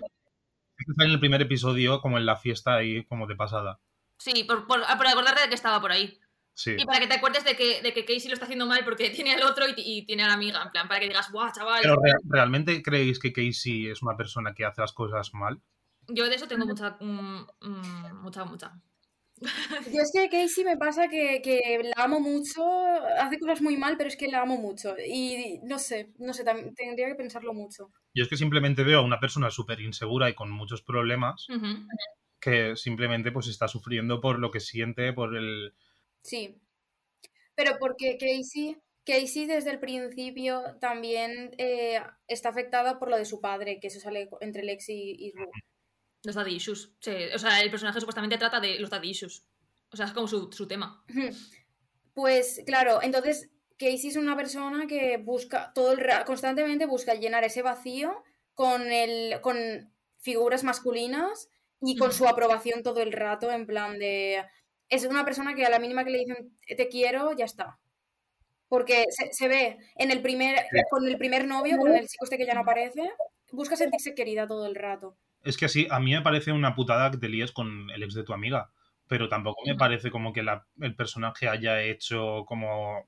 [SPEAKER 3] Está en el primer episodio, como en la fiesta ahí, como de pasada.
[SPEAKER 2] Sí, por, por, por acordarte de que estaba por ahí. Y para que te acuerdes de que, de que Casey lo está haciendo mal porque tiene al otro y, tiene a la amiga, en plan, para que digas, guau, chaval.
[SPEAKER 3] Pero ¿realmente creéis que Casey es una persona que hace las cosas mal?
[SPEAKER 2] Yo de eso tengo mucha, mm, mm, mucha, mucha.
[SPEAKER 1] Yo es que Casey me pasa que, que, la amo mucho, hace cosas muy mal, pero es que la amo mucho. Y no sé, no sé, tendría que pensarlo mucho.
[SPEAKER 3] Yo es que simplemente veo a una persona súper insegura y con muchos problemas que simplemente pues está sufriendo por lo que siente, por el
[SPEAKER 1] Sí. Pero porque Casey, Casey desde el principio también eh, está afectada por lo de su padre, que eso sale entre Lexi y Ru.
[SPEAKER 2] Los daddy issues. Sí, o sea, el personaje supuestamente trata de los daddy issues. O sea, es como su, su tema.
[SPEAKER 1] Pues claro, entonces Casey es una persona que busca todo el constantemente busca llenar ese vacío con el con figuras masculinas y con su aprobación todo el rato en plan de es una persona que a la mínima que le dicen te quiero ya está. Porque se, se ve en el primer con el primer novio, con el chico este que ya no aparece, busca sentirse querida todo el rato.
[SPEAKER 3] Es que así, a mí me parece una putada que te líes con el ex de tu amiga. Pero tampoco me
[SPEAKER 2] Ujú.
[SPEAKER 3] parece como que la- el personaje haya hecho como.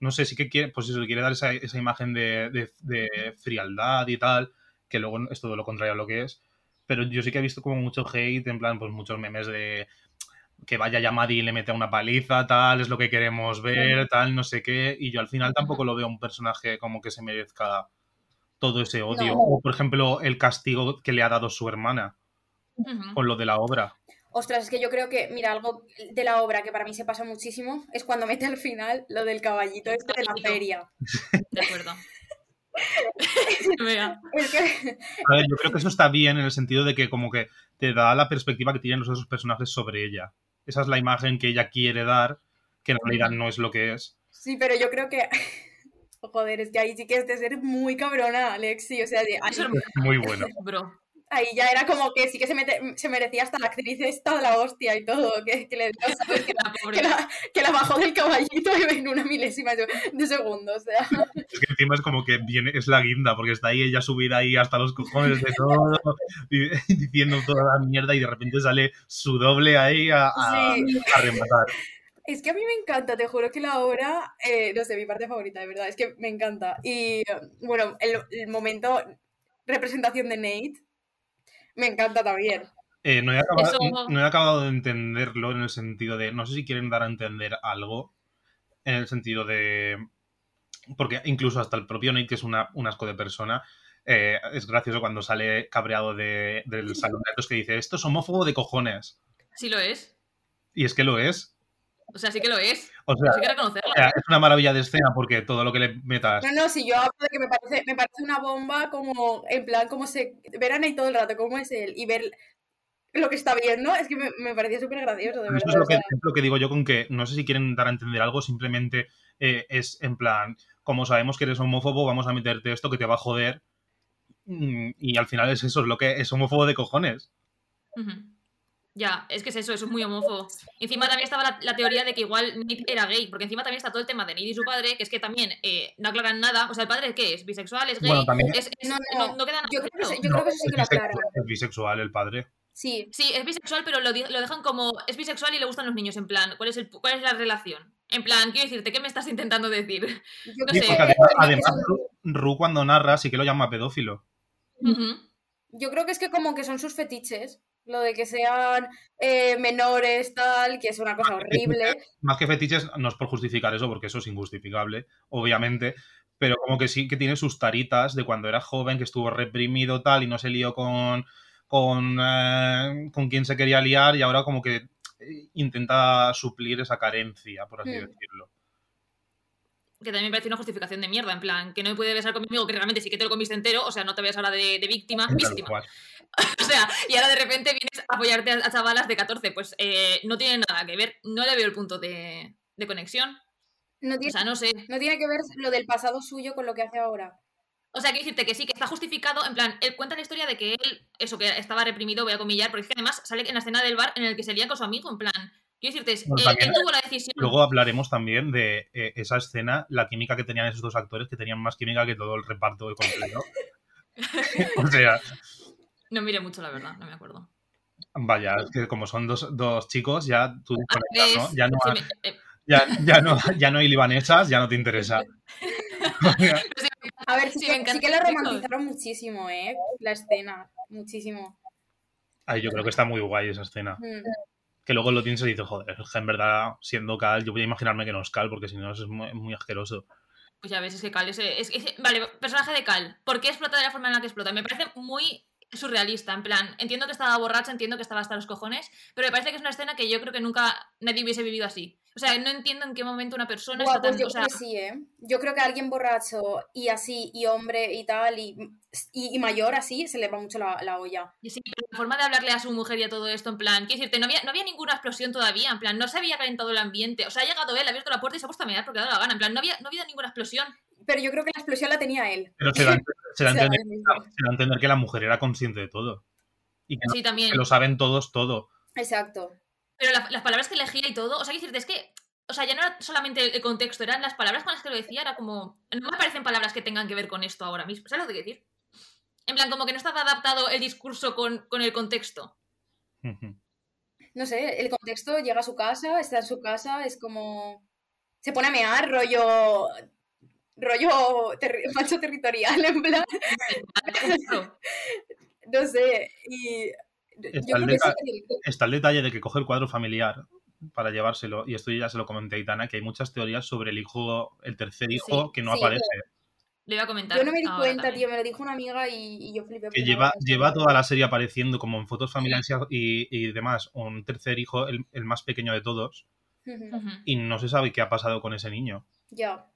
[SPEAKER 3] No sé, sí que quiere, pues eso, quiere dar esa, esa imagen de, de- de frialdad y tal, que luego es todo lo contrario a lo que es. Pero yo sí que he visto como mucho hate, en plan, pues muchos memes de que vaya ya Maddie y le mete una paliza, tal, es lo que queremos ver, tal, no sé qué. Y yo al final tampoco lo veo un personaje como que se merezca todo ese odio.
[SPEAKER 1] No.
[SPEAKER 3] O, por ejemplo, el castigo que le ha dado su hermana
[SPEAKER 2] Ujú.
[SPEAKER 3] con lo de la obra.
[SPEAKER 1] Ostras, es que yo creo que, mira, algo de la obra que para mí se pasa muchísimo es cuando mete al final lo del caballito este de la feria.
[SPEAKER 2] De acuerdo. Venga.
[SPEAKER 1] Es que,
[SPEAKER 3] A ver, yo creo que eso está bien en el sentido de que como que te da la perspectiva que tienen los otros personajes sobre ella. Esa es la imagen que ella quiere dar, que en realidad no es lo que es.
[SPEAKER 1] sí, pero yo creo que... Joder, es que ahí sí que es de ser muy cabrona, Alexi. O sea, de- ahí,
[SPEAKER 2] Eso es
[SPEAKER 3] Muy bueno.
[SPEAKER 2] Bro.
[SPEAKER 1] Ahí ya era como que sí que se, mete- se merecía hasta la actriz esta de la hostia y todo, que, que le dio, ¿sabes? Que,
[SPEAKER 2] La pobre.
[SPEAKER 1] que la, que la bajó del caballito en una milésima de de segundo. O sea,
[SPEAKER 3] Es que encima es como que viene, es la guinda, porque está ahí ella subida ahí hasta los cojones de todo, y- diciendo toda la mierda y de repente sale su doble ahí a, a-
[SPEAKER 1] Sí.
[SPEAKER 3] a rematar.
[SPEAKER 1] Es que a mí me encanta, te juro que la obra, eh, no sé, mi parte favorita, de verdad, es que me encanta. Y bueno, el, el momento representación de Nate me encanta también.
[SPEAKER 3] Eh, no, he acabado,
[SPEAKER 2] Eso-
[SPEAKER 3] no he acabado de entenderlo en el sentido de, no sé si quieren dar a entender algo, en el sentido de, porque incluso hasta el propio Nate, que es una, un asco de persona, eh, es gracioso cuando sale cabreado de- del salón de actos que dice, esto es homófobo de cojones.
[SPEAKER 2] Sí lo es.
[SPEAKER 3] Y es que lo es.
[SPEAKER 2] O sea, sí que lo es.
[SPEAKER 3] O sea,
[SPEAKER 2] Hay que reconocerlo.
[SPEAKER 3] o sea, es una maravilla de escena porque todo lo que le metas...
[SPEAKER 1] No, no, si yo hablo de que me parece, me parece una bomba como, en plan, como se, ver a Nate todo el rato, cómo es él, y ver lo que está viendo, es que me, me parecía súper gracioso, de
[SPEAKER 3] Eso
[SPEAKER 1] verdad.
[SPEAKER 3] es lo que,
[SPEAKER 1] sea,
[SPEAKER 3] es lo que digo yo con que no sé si quieren dar a entender algo, simplemente eh, es en plan, como sabemos que eres homófobo, vamos a meterte esto que te va a joder. Mm, Y al final es eso, es lo que es homófobo de cojones.
[SPEAKER 2] Ujú. Ya, es que es eso, eso es muy homófobo. Encima también estaba la, la teoría de que igual Nate era gay, porque encima también está todo el tema de Nate y su padre, que es que también eh, no aclaran nada. O sea, ¿el padre qué es? ¿Bisexual? ¿Es gay?
[SPEAKER 3] Bueno, también-
[SPEAKER 2] Es- es-
[SPEAKER 1] No,
[SPEAKER 2] no,
[SPEAKER 1] no,
[SPEAKER 2] no queda nada
[SPEAKER 1] yo creo que
[SPEAKER 2] claro.
[SPEAKER 1] sí- yo creo que eso sí que lo
[SPEAKER 3] es, bisexual,
[SPEAKER 1] aclaran.
[SPEAKER 3] es bisexual el padre.
[SPEAKER 1] Sí,
[SPEAKER 2] Sí, es bisexual, pero lo, lo dejan como es bisexual y le gustan los niños, en plan, ¿cuál es, el, ¿cuál es la relación? En plan, quiero decirte, ¿qué me estás intentando decir?
[SPEAKER 1] yo
[SPEAKER 2] No
[SPEAKER 3] Sí,
[SPEAKER 1] creo
[SPEAKER 2] sé.
[SPEAKER 3] porque
[SPEAKER 1] que-
[SPEAKER 3] además, Ru, Ru cuando narra sí que lo llama pedófilo.
[SPEAKER 1] Yo creo que es que como que son sus fetiches, lo de que sean eh, menores, tal, que es una cosa horrible.
[SPEAKER 3] Más que fetiches, no es por justificar eso, porque eso es injustificable, obviamente. Pero como que sí que tiene sus taritas de cuando era joven, que estuvo reprimido tal y no se lió con, con, eh, con quien se quería liar y ahora como que eh, intenta suplir esa carencia, por así
[SPEAKER 1] Hmm.
[SPEAKER 3] decirlo.
[SPEAKER 2] Que también me parece una justificación de mierda, en plan, que no me puede besar con mi amigo, que realmente sí que te lo comiste entero, o sea, no te veas ahora de, de víctima, víctima. O sea, y ahora de repente vienes a apoyarte a, a chavalas de 14, pues eh, no tiene nada que ver, no le veo el punto de, de conexión.
[SPEAKER 1] No
[SPEAKER 2] O
[SPEAKER 1] tiene,
[SPEAKER 2] sea, no sé.
[SPEAKER 1] no tiene que ver lo del pasado suyo con lo que hace ahora.
[SPEAKER 2] O sea, quiero decirte que sí, que está justificado, en plan, él cuenta la historia de que él, eso, que estaba reprimido, voy a comillar, porque es que además sale en la escena del bar en el que se lía con su amigo, en plan, quiero decirte, es-
[SPEAKER 3] Bueno,
[SPEAKER 2] él,
[SPEAKER 3] también-
[SPEAKER 2] él tuvo la decisión.
[SPEAKER 3] Luego hablaremos también de eh, esa escena, la química que tenían esos dos actores, que tenían más química que todo el reparto de completo. o sea,
[SPEAKER 2] No miré mucho, la verdad, no me acuerdo.
[SPEAKER 3] vaya, es que como son dos, dos chicos, ya tú desconectas, ¿no?
[SPEAKER 2] ¿Ves?
[SPEAKER 3] Ya no,
[SPEAKER 2] Sí,
[SPEAKER 3] ha-
[SPEAKER 2] me- eh,
[SPEAKER 3] ya, ya no, ya no hay libanesas, ya no te interesa.
[SPEAKER 1] A ver, sí,
[SPEAKER 2] Sí,
[SPEAKER 1] que, sí que
[SPEAKER 2] chico.
[SPEAKER 1] romantizaron muchísimo, ¿eh? La escena, muchísimo.
[SPEAKER 3] Ay, yo creo que está muy guay esa escena.
[SPEAKER 1] Mm.
[SPEAKER 3] Que luego lo pienso y dices, joder, en verdad, siendo Cal, yo voy a imaginarme que no es Cal, porque si no es muy, muy asqueroso.
[SPEAKER 2] Pues ya ves, es que Cal es- es- Vale, personaje de Cal. ¿Por qué explota de la forma en la que explota? Me parece muy surrealista, en plan, entiendo que estaba borracha, entiendo que estaba hasta los cojones, pero me parece que es una escena que yo creo que nunca nadie hubiese vivido así. O sea, no entiendo en qué momento una persona está
[SPEAKER 1] pues yo
[SPEAKER 2] o sea,
[SPEAKER 1] creo que sí, ¿eh? Yo creo que a alguien borracho y así, y hombre y tal, y, y, y mayor así, se le va mucho la, la olla.
[SPEAKER 2] y sí, pero la forma de hablarle a su mujer y a todo esto, en plan, quiero decirte, no había, no había ninguna explosión todavía, en plan, no se había calentado el ambiente. O sea, ha llegado él, ha abierto la puerta y se ha puesto a mirar porque ha dado la gana. En plan, no había, no ha habido ninguna explosión.
[SPEAKER 1] Pero yo creo que la explosión la tenía él.
[SPEAKER 3] Pero se da, se da entender, se da a entender que la mujer era consciente de todo. Y que, no-
[SPEAKER 2] Sí, también.
[SPEAKER 3] que lo saben todos todo.
[SPEAKER 1] Exacto.
[SPEAKER 2] Pero la- las palabras que elegía y todo, o sea, decirte, es que, o sea, ya no era solamente el contexto, eran las palabras con las que lo decía, era como, no me parecen palabras que tengan que ver con esto ahora mismo, ¿sabes lo que quiero decir? En plan, como que no estaba adaptado el discurso con, con el contexto.
[SPEAKER 1] No sé, el contexto llega a su casa, está en su casa, es como. Se pone a mear, rollo. Rollo terri- macho territorial, en plan. No sé. Y. Yo
[SPEAKER 3] Está el
[SPEAKER 1] creo que sí
[SPEAKER 3] deta-
[SPEAKER 1] que-
[SPEAKER 3] Está el detalle de que coge el cuadro familiar para llevárselo, y esto ya se lo comenté a Itana, que hay muchas teorías sobre el hijo, el tercer hijo
[SPEAKER 2] Sí,
[SPEAKER 3] que no
[SPEAKER 1] sí.
[SPEAKER 3] aparece.
[SPEAKER 2] Le voy a comentar.
[SPEAKER 1] Yo no me di cuenta,
[SPEAKER 2] también.
[SPEAKER 1] tío, me lo dijo una amiga y, y yo flipé.
[SPEAKER 3] Que lleva,
[SPEAKER 1] lo
[SPEAKER 3] lleva toda la serie apareciendo como en fotos familiares y, y demás, un tercer hijo, el, el más pequeño de todos, y no se sabe qué ha pasado con ese niño.
[SPEAKER 1] Ya.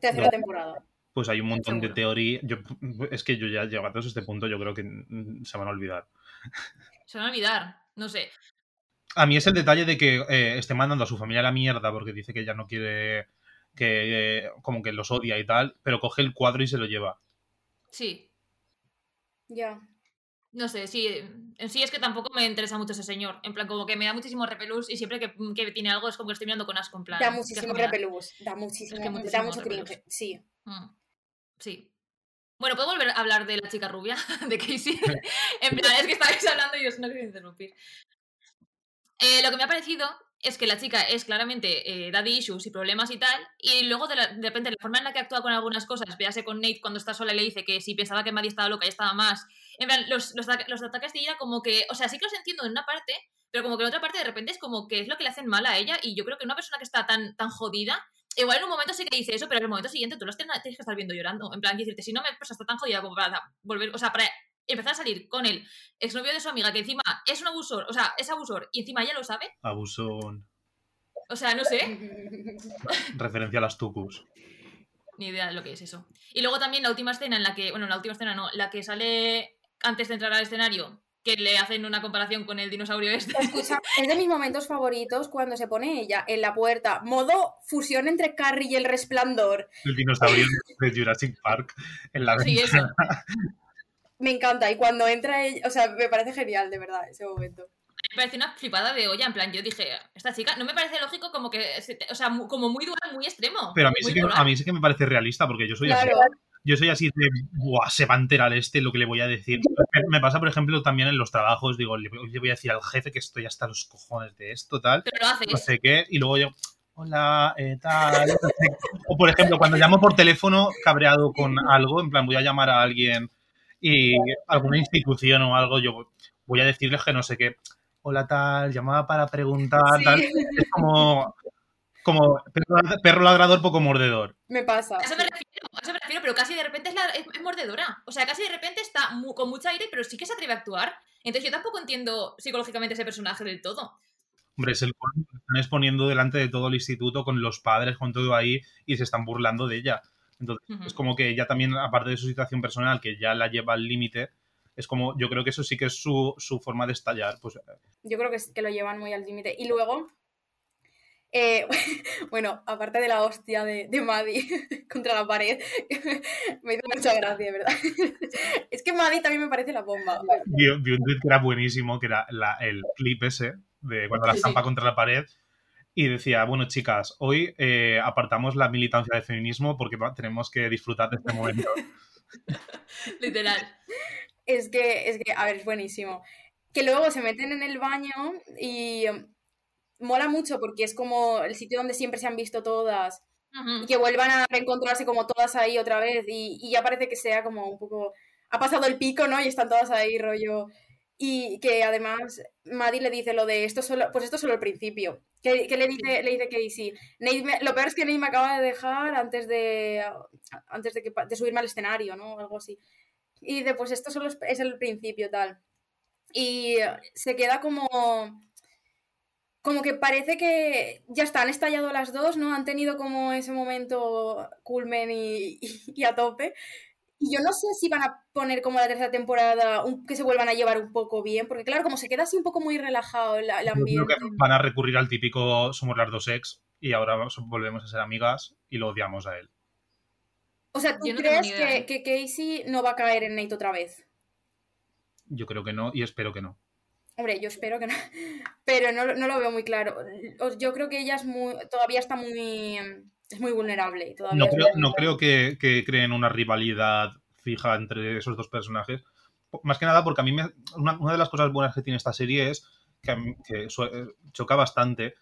[SPEAKER 1] Tercera
[SPEAKER 3] No.
[SPEAKER 1] temporada.
[SPEAKER 3] Pues hay un montón de teorías. Yo, es que yo ya llegados a este punto, yo creo que se van a olvidar.
[SPEAKER 2] Se van a olvidar, no sé.
[SPEAKER 3] A mí es el detalle de que eh, esté mandando a su familia a la mierda porque dice que ya no quiere. que eh, como que los odia y tal, pero coge el cuadro y se lo lleva.
[SPEAKER 2] Sí,
[SPEAKER 1] Ya.
[SPEAKER 2] No sé, sí. En sí es que tampoco me interesa mucho ese señor. En plan, como que me da muchísimo repelús y siempre que, que tiene algo es como que estoy mirando con asco, en plan.
[SPEAKER 1] Da
[SPEAKER 2] ¿qué
[SPEAKER 1] muchísimo repelús. Da muchísimo,
[SPEAKER 2] Es que
[SPEAKER 1] da mucho
[SPEAKER 2] repelús.
[SPEAKER 1] cringe. Sí.
[SPEAKER 2] Mm, Sí. Bueno, ¿puedo volver a hablar de la chica rubia? De Casey. en plan, es que estabais hablando y os no quería interrumpir. Eh, lo que me ha parecido es que la chica es claramente eh, daddy issues y problemas y tal, y luego de, la- de repente la forma en la que actúa con algunas cosas, véase con Nate cuando está sola y le dice que si pensaba que Maddie estaba loca y estaba más. En plan, los, los, ata- los ataques de ira como que, o sea, sí que los entiendo en una parte, pero como que en otra parte de repente es como que es lo que le hacen mal a ella, y yo creo que una persona que está tan, tan jodida, igual en un momento sí que dice eso, pero en el momento siguiente tú los tienes, tienes que estar viendo llorando. En plan, quiero decirte, si no me pues está tan jodida como para volver, o sea, para empezar a salir con el exnovio de su amiga, que encima es un abusor, o sea, es abusor, y encima ella lo sabe,
[SPEAKER 3] Abusón.
[SPEAKER 2] O sea, no sé,
[SPEAKER 3] Referencia a las tucus.
[SPEAKER 2] ni idea de lo que es eso. Y luego también la última escena en la que, bueno, la última escena no, la que sale antes de entrar al escenario, que le hacen una comparación con el dinosaurio este.
[SPEAKER 1] Escucha, es de mis momentos favoritos cuando se pone ella en la puerta. Modo fusión entre Carrie y el resplandor.
[SPEAKER 3] El dinosaurio de Jurassic Park en la
[SPEAKER 2] Sí, eso.
[SPEAKER 1] Me encanta. Y cuando entra ella, o sea, me parece genial, de verdad, ese momento.
[SPEAKER 2] Me pareció una flipada de olla, en plan, yo dije, esta chica no me parece lógico como que, o sea, como muy dual, muy extremo.
[SPEAKER 3] Pero a mí, sí que, a mí sí que me parece realista porque yo soy así. Yo soy así de, buah, se va a enterar este lo que le voy a decir. Me, pasa, por ejemplo, también en los trabajos, digo, le, le voy a decir al jefe que estoy hasta los cojones de esto, tal,
[SPEAKER 2] Pero lo haces.
[SPEAKER 3] no sé qué, y luego yo, hola, eh, tal. O, por ejemplo, cuando llamo por teléfono cabreado con algo, en plan, voy a llamar a alguien y alguna institución o algo, yo voy a decirles que no sé qué, hola, tal, llamaba para preguntar,
[SPEAKER 1] Sí,
[SPEAKER 3] tal. Es como, como perro, ladrador, poco mordedor.
[SPEAKER 1] me pasa.
[SPEAKER 2] A eso me refiero, a eso me refiero, pero casi de repente es, la- es- es mordedora. O sea, casi de repente está mu- con mucho aire, pero sí que se atreve a actuar. Entonces yo tampoco entiendo psicológicamente ese personaje del todo.
[SPEAKER 3] Hombre, es el lo están exponiendo delante de todo el instituto con los padres, con todo ahí, y se están burlando de ella. Entonces, es como que ella también, aparte de su situación personal, que ya la lleva al límite, es como, yo creo que eso sí que es su, su forma de estallar. Pues
[SPEAKER 1] Yo creo que, es- que lo llevan muy al límite. Y luego, eh, bueno, aparte de la hostia de, de Maddie contra la pared, me hizo mucha gracia, de verdad. Es que Maddie también me parece la bomba.
[SPEAKER 3] vi, vi un tweet que era buenísimo, que era la- el clip ese, de cuando la
[SPEAKER 2] Sí, sí.
[SPEAKER 3] estampa contra la pared, y decía, bueno, chicas, hoy eh, apartamos la militancia del feminismo porque tenemos que disfrutar de este momento.
[SPEAKER 2] Literal.
[SPEAKER 1] Es que, es que, a ver, es buenísimo. Que luego se meten en el baño y mola mucho porque es como el sitio donde siempre se han visto todas y que vuelvan a reencontrarse como todas ahí otra vez y, y ya parece que sea como un poco... Ha pasado el pico, ¿no? Y están todas ahí, rollo... Y que además Maddie le dice lo de esto solo, pues esto es solo el principio. ¿Qué, qué le dice, le dice Casey? Nate me- lo peor es que Nate me acaba de dejar antes de antes de, que, de subirme al escenario, ¿no? Algo así. Y dice, pues esto solo es, es el principio, tal. Y se queda como como que parece que ya está, han estallado las dos, ¿no? Han tenido como ese momento culmen y, y, a tope. Y yo no sé si van a poner como la tercera temporada que se vuelvan a llevar un poco bien, porque claro, como se queda así un poco muy relajado el, ambiente.
[SPEAKER 3] Yo creo que van a recurrir al típico somos las dos ex y ahora volvemos a ser amigas y lo odiamos a él.
[SPEAKER 1] O sea, ¿tú crees que, que, Casey no va a caer en Nate otra vez?
[SPEAKER 3] Yo creo que no y espero que no.
[SPEAKER 1] Hombre, yo espero que no, pero no, lo veo muy claro. Yo creo que ella es muy, todavía está muy, es muy vulnerable.
[SPEAKER 3] no, creo, no creo que, creen una rivalidad fija entre esos dos personajes. Más que nada porque a mí me, una, de las cosas buenas que tiene esta serie es que, que eh, choca bastante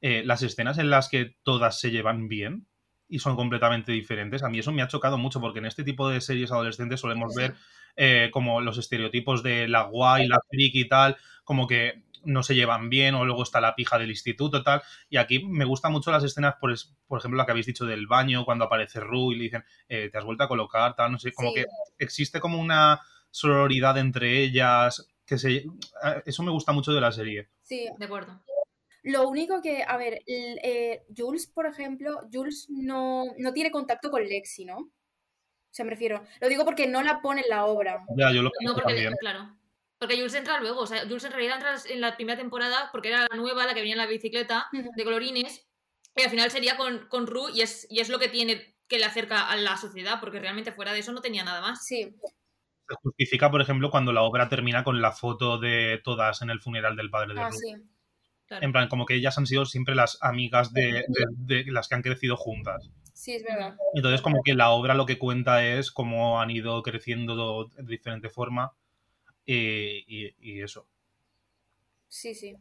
[SPEAKER 3] eh, las escenas en las que todas se llevan bien y son completamente diferentes. A mí eso me ha chocado mucho porque en este tipo de series adolescentes solemos ver eh, como los estereotipos de la guay, la friki y tal, como que no se llevan bien o luego está la pija del instituto y tal. Y aquí me gustan mucho las escenas, por, por ejemplo, la que habéis dicho del baño, cuando aparece Ru y le dicen, eh, te has vuelto a colocar, tal, no sé, como que existe como una sororidad entre ellas, que se... Eh, eso me gusta mucho de la serie.
[SPEAKER 1] Sí,
[SPEAKER 2] de acuerdo.
[SPEAKER 1] Lo único que, a ver, Jules, por ejemplo, Jules no, no tiene contacto con Lexi, ¿no? Sea, me refiero. Lo digo porque no la pone en la obra.
[SPEAKER 3] Ya, yo lo
[SPEAKER 2] No, porque, claro. Porque Jules entra luego. O sea, Jules en realidad entra en la primera temporada porque era la nueva, la que venía en la bicicleta de colorines. Y al final sería con, con Ru y es, y es lo que tiene que le acerca a la sociedad, porque realmente fuera de eso no tenía nada más.
[SPEAKER 1] Sí.
[SPEAKER 3] Se justifica, por ejemplo, cuando la obra termina con la foto de todas en el funeral del padre de
[SPEAKER 1] ah,
[SPEAKER 3] Ru.
[SPEAKER 1] Sí.
[SPEAKER 3] En plan, como que ellas han sido siempre las amigas de, de las que han crecido juntas.
[SPEAKER 1] Sí, es verdad.
[SPEAKER 3] Entonces, como que la obra lo que cuenta es cómo han ido creciendo de diferente forma y, eso.
[SPEAKER 1] Sí, sí.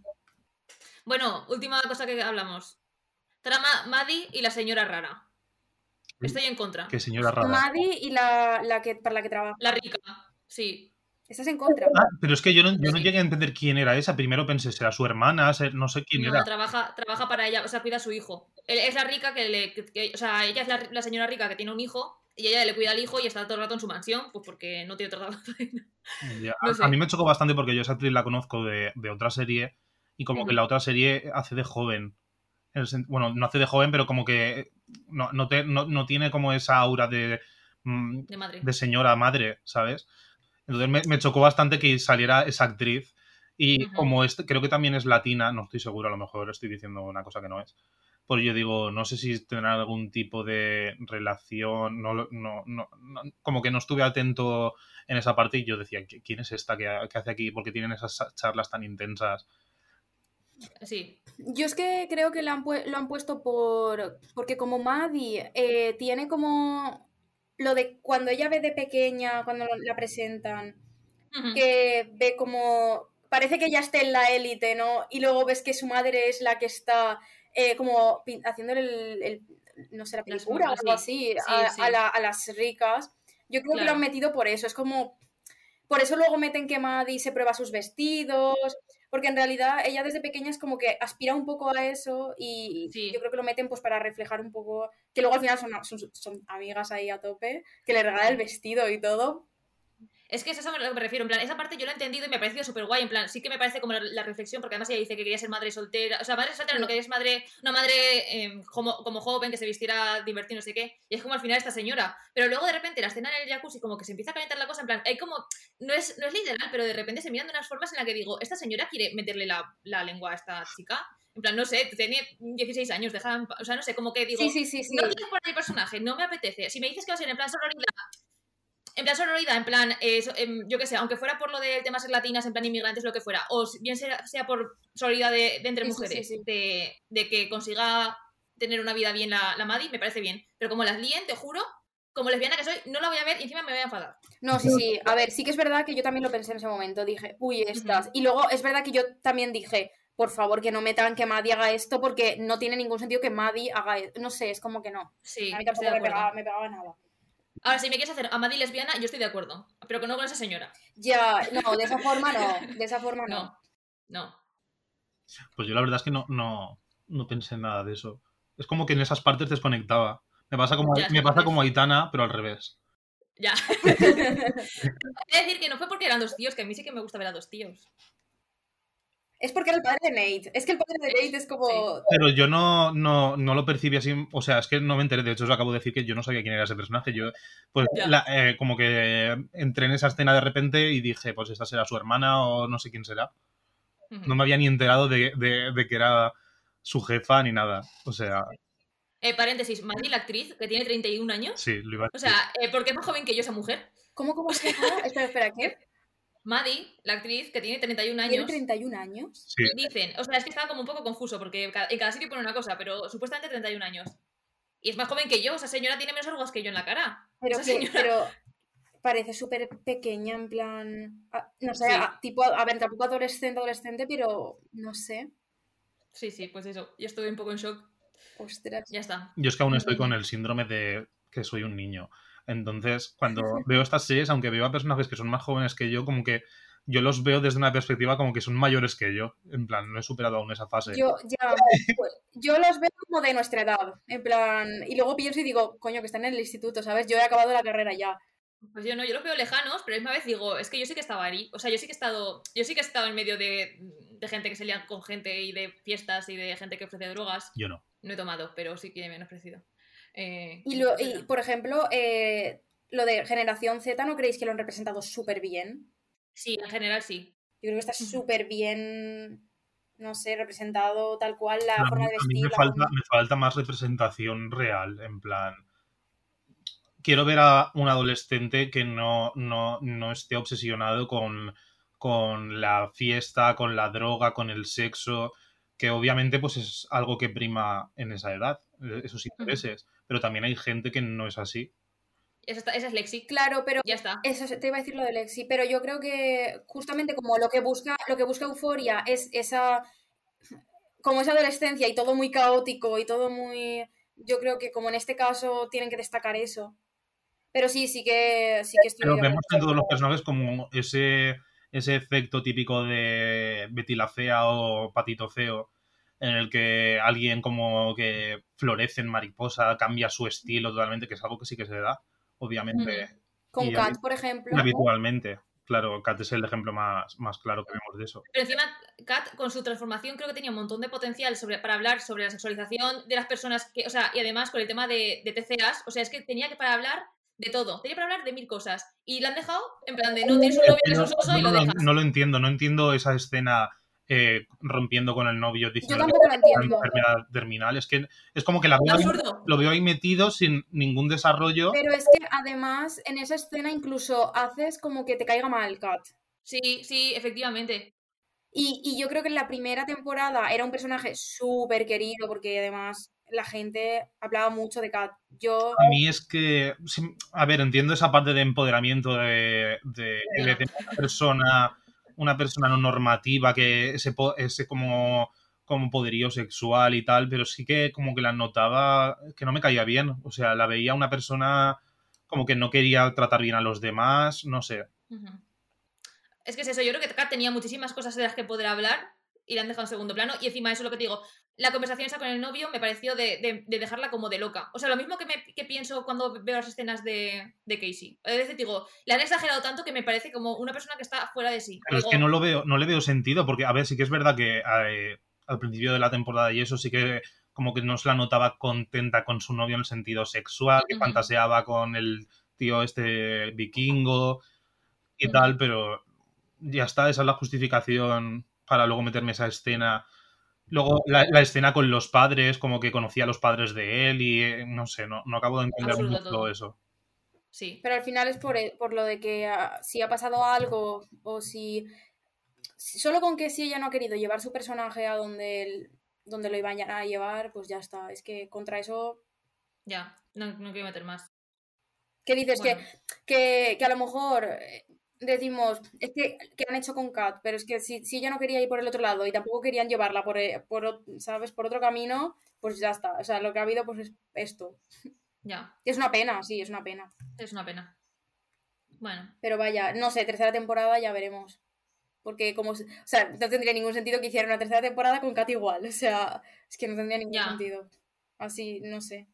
[SPEAKER 2] Bueno, última cosa que hablamos. Trama Maddie y la señora rara. Estoy en contra.
[SPEAKER 3] ¿Qué señora rara?
[SPEAKER 1] Maddie y la, la que, para la que trabaja.
[SPEAKER 2] La rica, sí.
[SPEAKER 1] Estás en contra.
[SPEAKER 3] Ah, pero es que yo no, yo no llegué a entender quién era esa. Primero pensé, será su hermana, no sé quién era.
[SPEAKER 2] Trabaja, trabaja para ella, o sea, cuida a su hijo. Es la rica que le. o sea, ella es la, señora rica que tiene un hijo y ella le cuida al hijo y está todo el rato en su mansión, pues porque no tiene otro trabajo.
[SPEAKER 3] A mí me chocó bastante porque yo esa actriz la conozco de, otra serie y como que la otra serie hace de joven. Bueno, no hace de joven, pero como que no, no, tiene como esa aura de,
[SPEAKER 2] mm,
[SPEAKER 3] de señora madre, ¿sabes? Entonces me, chocó bastante que saliera esa actriz. Y como este, creo que también es latina, no estoy seguro, a lo mejor estoy diciendo una cosa que no es. Pues yo digo, no sé si tendrá algún tipo de relación, no, no, no, como que no estuve atento en esa parte y yo decía, ¿quién es esta que, hace aquí? Porque tienen esas charlas tan intensas.
[SPEAKER 2] Sí.
[SPEAKER 1] Yo es que creo que lo han, lo han puesto por. Porque como Maddie eh, tiene como lo de cuando ella ve de pequeña, cuando la presentan, que ve como, parece que ella esté en la élite, ¿no? Y luego ves que su madre es la que está eh, como haciéndole el, no sé, la pintura o algo así a, las ricas. Yo creo que lo han metido por eso, es como, por eso luego meten que Maddie se prueba sus vestidos, porque en realidad ella desde pequeña es como que aspira un poco a eso y yo creo que lo meten pues para reflejar un poco, que luego al final son, son, amigas ahí a tope, que le regala el vestido y todo,
[SPEAKER 2] es que es eso a lo que me refiero, en plan, esa parte yo lo he entendido y me ha parecido súper guay, en plan, sí que me parece como la, reflexión, porque además ella dice que quería ser madre soltera, o sea, madre soltera, no que es madre, una madre em, como, como joven, que se vistiera divertido, no sé qué, y es como al final esta señora, pero luego de repente la escena en el jacuzzi como que se empieza a calentar la cosa, en plan, hay como, no es, no es literal, pero de repente se miran de unas formas en las que digo, esta señora quiere meterle la, la lengua a esta chica, en plan, no sé, tiene 16 años, dejan, o sea, no sé, como que digo,
[SPEAKER 1] sí, sí, sí,
[SPEAKER 2] no tienes por ahí personaje, no me apetece, si me dices que va a ser en plan sororidad, en plan sonoridad, en plan, eh, em, yo qué sé, aunque fuera por lo del tema ser latinas, en plan inmigrantes, lo que fuera, o bien sea, sea por sonoridad de, entre mujeres, De, que consiga tener una vida bien la, la Maddie, me parece bien. Pero como las líen, te juro, como lesbiana que soy, no la voy a ver y encima me voy a enfadar.
[SPEAKER 1] No, sí, sí. A ver, sí que es verdad que yo también lo pensé en ese momento. Dije, uy, estas. Y luego es verdad que yo también dije, por favor, que no metan que Maddie haga esto porque no tiene ningún sentido que Maddie haga esto. No sé, es como que no.
[SPEAKER 2] Sí,
[SPEAKER 1] a mí tampoco me pegaba, me pegaba nada.
[SPEAKER 2] Ahora, si me quieres hacer a Maddie lesbiana, yo estoy de acuerdo. Pero que no con esa señora.
[SPEAKER 1] Ya, no, de esa forma no. De esa forma
[SPEAKER 2] no. No.
[SPEAKER 3] Pues yo la verdad es que no, no, no pensé en nada de eso. Es como que en esas partes desconectaba. Me pasa como, me pasa como a Aitana, pero al revés.
[SPEAKER 2] Ya. es decir que no fue porque eran dos tíos, que a mí sí que me gusta ver a dos tíos.
[SPEAKER 1] Es porque era el padre de Nate. Es que el padre de Nate es como.
[SPEAKER 3] Pero yo no, no, no lo percibí así. O sea, es que no me enteré. De hecho, os acabo de decir que yo no sabía quién era ese personaje. Yo, pues, la- eh, como que entré en esa escena de repente y dije, pues esta será su hermana o no sé quién será. No me había ni enterado de, de- de que era su jefa ni nada. O sea,
[SPEAKER 2] Eh, paréntesis, Maddie, la actriz, que tiene 31 años.
[SPEAKER 3] sí, lo iba a
[SPEAKER 2] O
[SPEAKER 3] decir.
[SPEAKER 2] sea, eh, porque es más joven que yo esa mujer.
[SPEAKER 1] ¿Cómo, cómo se llama? espera, espera, ¿qué?
[SPEAKER 2] Maddie, la actriz, que tiene 31
[SPEAKER 1] Tiene
[SPEAKER 2] años.
[SPEAKER 1] 31 años.
[SPEAKER 3] Sí,
[SPEAKER 2] Dicen, o sea, es que estaba como un poco confuso porque en cada sitio pone una cosa, pero supuestamente 31 años. Y es más joven que yo, esa señora tiene menos arrugas que yo en la cara.
[SPEAKER 1] Pero,
[SPEAKER 2] Esa
[SPEAKER 1] que-
[SPEAKER 2] señora-
[SPEAKER 1] pero parece súper pequeña, en plan. ah, No sé,
[SPEAKER 2] Sí.
[SPEAKER 1] ah, tipo, a ver, tampoco adolescente, adolescente, pero no sé.
[SPEAKER 2] Sí, sí, pues eso. Yo estuve un poco en shock.
[SPEAKER 1] Ostras.
[SPEAKER 2] Ya está.
[SPEAKER 3] yo es que aún estoy
[SPEAKER 2] Mm.
[SPEAKER 3] con el síndrome de que soy un niño. Entonces, cuando veo estas series, aunque veo a personajes que son más jóvenes que yo, como que yo los veo desde una perspectiva como que son mayores que yo. En plan, no he superado aún esa fase.
[SPEAKER 1] Yo, ya, pues, yo los veo como de nuestra edad, en plan, y luego pienso y digo, coño, que están en el instituto, ¿sabes? Yo he acabado la carrera ya.
[SPEAKER 2] Pues yo no, yo los veo lejanos, pero a la misma vez digo, es que yo sí que estaba ahí. O sea, yo sí que he estado, yo sí que he estado en medio de, de gente que se lía con gente y de fiestas y de gente que ofrece drogas.
[SPEAKER 3] Yo no.
[SPEAKER 2] No he tomado, pero sí que me han ofrecido. Eh,
[SPEAKER 1] Y, lo, y por ejemplo, eh, lo de generación Z, ¿no creéis que lo han representado súper bien?
[SPEAKER 2] Sí, en general sí.
[SPEAKER 1] Yo creo que está súper bien, no sé, representado tal cual la
[SPEAKER 3] A mí,
[SPEAKER 1] forma de
[SPEAKER 3] a mí
[SPEAKER 1] vestir.
[SPEAKER 3] me falta,
[SPEAKER 1] forma-
[SPEAKER 3] me falta más representación real, en plan. Quiero ver a un adolescente que no, no, no esté obsesionado con, con la fiesta, con la droga, con el sexo, que obviamente pues es algo que prima en esa edad, eh, esos intereses. Pero también hay gente que no es así.
[SPEAKER 2] Esa, está- esa es Lexi.
[SPEAKER 1] Claro, pero
[SPEAKER 2] Ya está.
[SPEAKER 1] Eso te iba a decir lo de Lexi, pero yo creo que justamente como lo que busca, lo que busca Euforia es esa como esa adolescencia y todo muy caótico y todo muy yo creo que como en este caso tienen que destacar eso. Pero sí, sí que sí que estoy
[SPEAKER 3] Pero vemos en todos los personajes como ese, ese efecto típico de Betty la Fea o Patito Feo, en el que alguien como que florece en mariposa, cambia su estilo totalmente, que es algo que sí que se da, obviamente,
[SPEAKER 1] Con
[SPEAKER 3] y
[SPEAKER 1] Kat, por ejemplo.
[SPEAKER 3] habitualmente. Claro, Kat es el ejemplo más, más claro que vemos de eso.
[SPEAKER 2] Pero encima, Kat, con su transformación, creo que tenía un montón de potencial sobre, para hablar sobre la sexualización de las personas que, o sea, y además con el tema de, de TCAs, o sea, es que tenía que para hablar de todo, tenía para hablar de mil cosas. Y la han dejado en plan de no tienes un novio que es
[SPEAKER 3] No,
[SPEAKER 2] un soso y
[SPEAKER 3] no,
[SPEAKER 2] lo
[SPEAKER 3] no,
[SPEAKER 2] dejas.
[SPEAKER 3] no lo entiendo, no entiendo esa escena eh, rompiendo con el novio diciendo que una enfermedad terminal. Es que es como que la veo ahí- lo veo ahí metido sin ningún desarrollo.
[SPEAKER 1] Pero es que además en esa escena incluso haces como que te caiga mal Kat.
[SPEAKER 2] Sí, sí, efectivamente.
[SPEAKER 1] Y, y yo creo que en la primera temporada era un personaje súper querido porque además la gente hablaba mucho de Kat. Yo
[SPEAKER 3] A mí es que, a ver, entiendo esa parte de empoderamiento de, de, de una persona, una persona no normativa, que ese, ese como, como poderío sexual y tal, pero sí que como que la notaba que no me caía bien. O sea, la veía una persona como que no quería tratar bien a los demás, no sé.
[SPEAKER 2] Es que es eso, yo creo que tenía muchísimas cosas de las que poder hablar y la han dejado en segundo plano. Y encima eso es lo que te digo, la conversación esa con el novio me pareció de, de- de dejarla como de loca. O sea, lo mismo que, me, que pienso cuando veo las escenas de, de Casey. A veces digo, la han exagerado tanto que me parece como una persona que está fuera de sí.
[SPEAKER 3] Pero es que no lo veo, no le veo sentido, porque, a ver, sí que es verdad que eh, al principio de la temporada y eso sí que como que no se la notaba contenta con su novio en el sentido sexual, que fantaseaba con el tío este vikingo y tal, pero ya está, esa es la justificación para luego meterme esa escena. Luego la, la escena con los padres, como que conocía a los padres de él y eh, no sé, no, no acabo de entender mucho
[SPEAKER 2] todo.
[SPEAKER 3] eso.
[SPEAKER 2] Sí.
[SPEAKER 1] Pero al final es por, e- por lo de que ah, si ha pasado algo o si, si- Solo con que si ella no ha querido llevar su personaje a donde, él- donde lo iban a llevar, pues ya está. Es que contra eso...
[SPEAKER 2] Ya, no, no quiero meter más.
[SPEAKER 1] ¿Qué dices?
[SPEAKER 2] Bueno,
[SPEAKER 1] Que, que, que a lo mejor eh, decimos, es que, que han hecho con Kat, pero es que si, si ella no quería ir por el otro lado y tampoco querían llevarla por, eh, por, ¿sabes? por otro camino, pues ya está. O sea, lo que ha habido pues es esto.
[SPEAKER 2] ya,
[SPEAKER 1] Es una pena, sí, es una pena.
[SPEAKER 2] es una pena. Bueno,
[SPEAKER 1] Pero vaya, no sé, tercera temporada ya veremos. Porque como... O sea, no tendría ningún sentido que hicieran una tercera temporada con Kat igual. O sea, es que no tendría ningún
[SPEAKER 2] Ya.
[SPEAKER 1] sentido. Así, no sé.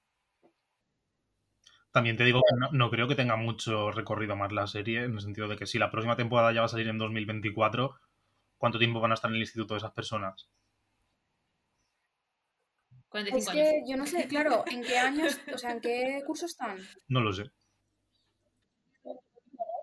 [SPEAKER 3] También te digo que no, no creo que tenga mucho recorrido más la serie, en el sentido de que si la próxima temporada ya va a salir en 2024, ¿Cuánto tiempo van a estar en el instituto esas personas?
[SPEAKER 2] 45
[SPEAKER 1] Es
[SPEAKER 2] años.
[SPEAKER 1] que yo no sé, claro, ¿en qué años, o sea, en qué curso están?
[SPEAKER 3] No lo sé.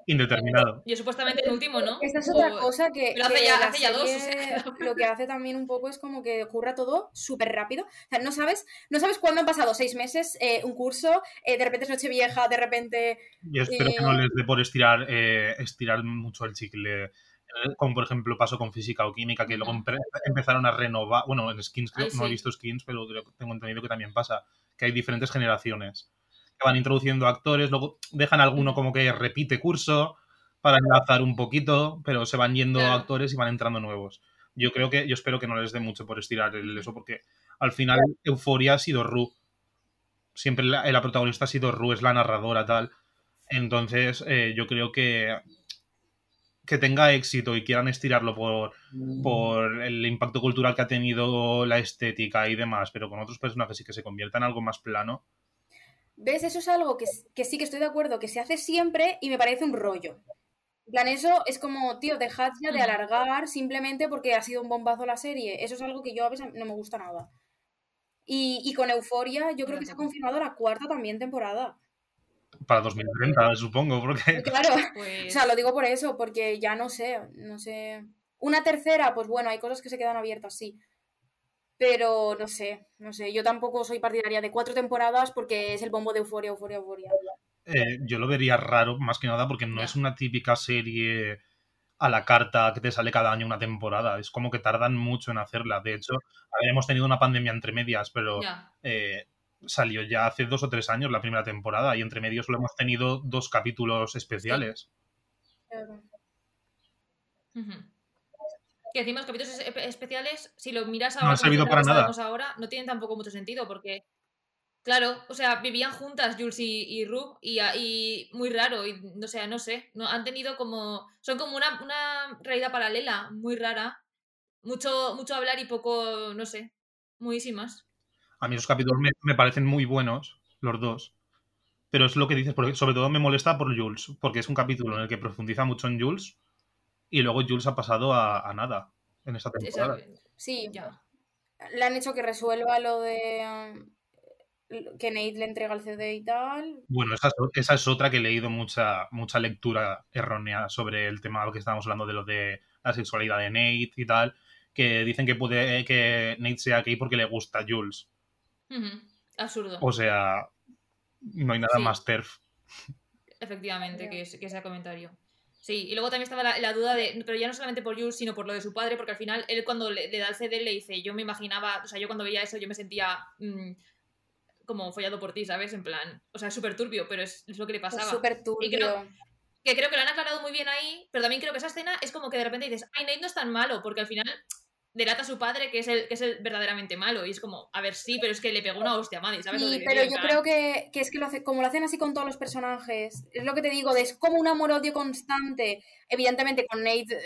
[SPEAKER 3] Indeterminado.
[SPEAKER 2] Yo supuestamente el último, ¿no?
[SPEAKER 1] Esta es otra
[SPEAKER 2] O-
[SPEAKER 1] cosa que,
[SPEAKER 2] pero hace
[SPEAKER 1] que
[SPEAKER 2] ya-
[SPEAKER 1] la
[SPEAKER 2] hace ya dos, o
[SPEAKER 1] serie
[SPEAKER 2] sea.
[SPEAKER 1] lo que hace también un poco es como que ocurra todo súper rápido. O sea, no sabes, no sabes cuándo han pasado seis meses, eh, un curso, eh, de repente es Nochevieja, de repente...
[SPEAKER 3] Yo espero que no les dé por estirar, eh, estirar mucho el chicle. eh, Como por ejemplo pasó con física o química, que luego empe- empezaron a renovar. Bueno, en skins creo-
[SPEAKER 2] Ay,
[SPEAKER 3] no he visto skins, pero creo- tengo entendido que también pasa. Que hay diferentes generaciones que van introduciendo actores, luego dejan alguno como que repite curso para enlazar un poquito, pero se van yendo
[SPEAKER 2] Claro.
[SPEAKER 3] actores y van entrando nuevos. Yo creo que, yo espero que no les dé mucho por estirar el eso, porque al final Euforia ha sido Ru. Siempre la, la protagonista ha sido Ru, es la narradora, tal. Entonces, eh, yo creo que que tenga éxito y quieran estirarlo por, por el impacto cultural que ha tenido la estética y demás, pero con otros personajes y que se convierta en algo más plano.
[SPEAKER 1] ¿Ves? Eso es algo que, que sí que estoy de acuerdo, que se hace siempre y me parece un rollo. En plan, eso es como, tío, dejad ya de
[SPEAKER 2] Ujú.
[SPEAKER 1] alargar simplemente porque ha sido un bombazo la serie. Eso es algo que yo a veces no me gusta nada. Y, y con Euforia, yo creo que se ha confirmado la cuarta también temporada.
[SPEAKER 3] Para 2030, supongo, porque
[SPEAKER 1] Claro, o sea, lo digo por eso, porque ya no sé, no sé. Una tercera, pues bueno, hay cosas que se quedan abiertas, sí. Pero no sé, no sé. Yo tampoco soy partidaria de cuatro temporadas porque es el bombo de Euforia, Euforia, Euforia.
[SPEAKER 3] eh, yo lo vería raro, más que nada, porque no es una típica serie a la carta que te sale cada año una temporada. Es como que tardan mucho en hacerla. De hecho, hemos tenido una pandemia entre medias, pero eh, salió ya hace dos o tres años la primera temporada y entre medios solo hemos tenido dos capítulos especiales.
[SPEAKER 1] Claro.
[SPEAKER 2] Ujú. Que encima los capítulos es- especiales, si lo miras
[SPEAKER 3] No
[SPEAKER 2] ahora,
[SPEAKER 3] han
[SPEAKER 2] como
[SPEAKER 3] servido
[SPEAKER 2] lo
[SPEAKER 3] para
[SPEAKER 2] que
[SPEAKER 3] nada.
[SPEAKER 2] sabemos ahora, no tienen tampoco mucho sentido, porque, claro, o sea, vivían juntas Jules y, y y, y muy raro, y, o sea, no sé, no, han tenido como, son como una, una realidad paralela, muy rara, mucho, mucho hablar y poco, no sé, más.
[SPEAKER 3] A mí esos capítulos me, me parecen muy buenos, los dos. Pero es lo que dices, porque sobre todo me molesta por Jules, porque es un capítulo en el que profundiza mucho en Jules y luego Jules ha pasado a, a nada en esta
[SPEAKER 2] Esa-
[SPEAKER 3] temporada.
[SPEAKER 1] Sí,
[SPEAKER 2] ya.
[SPEAKER 1] le han hecho que resuelva lo de um, que Nate le entrega el CD y tal.
[SPEAKER 3] Bueno, esa es, esa es otra que he leído mucha, mucha lectura errónea sobre el tema que estábamos hablando de lo de la sexualidad de Nate y tal, que dicen que puede que Nate sea gay porque le gusta a Jules.
[SPEAKER 2] Absurdo.
[SPEAKER 3] O sea, no hay nada
[SPEAKER 2] Sí.
[SPEAKER 3] más TERF.
[SPEAKER 2] Efectivamente, que, es- que sea comentario. Sí, y luego también estaba la, la duda de, pero ya no solamente por Jules, sino por lo de su padre, porque al final él cuando le, le da el CD le dice, yo me imaginaba, o sea, yo cuando veía eso yo me sentía mm, como follado por ti, ¿sabes? En plan, o sea, es súper turbio, pero es, es lo que le
[SPEAKER 1] Es
[SPEAKER 2] pasaba.
[SPEAKER 1] súper
[SPEAKER 2] Y creo-
[SPEAKER 1] turbio.
[SPEAKER 2] Que creo que lo han aclarado muy bien ahí, pero también creo que esa escena es como que de repente dices, ay, Nate no es tan malo, porque al final delata a su padre que es el que es el verdaderamente malo, y es como, a ver, sí, pero es que le pegó una hostia a Maddie, ¿sabes?
[SPEAKER 1] Sí, pero yo creo que, que es que lo hace, como lo hacen así con todos los personajes, es lo que te digo, de, es como un amor-odio constante. Evidentemente con Nate eh,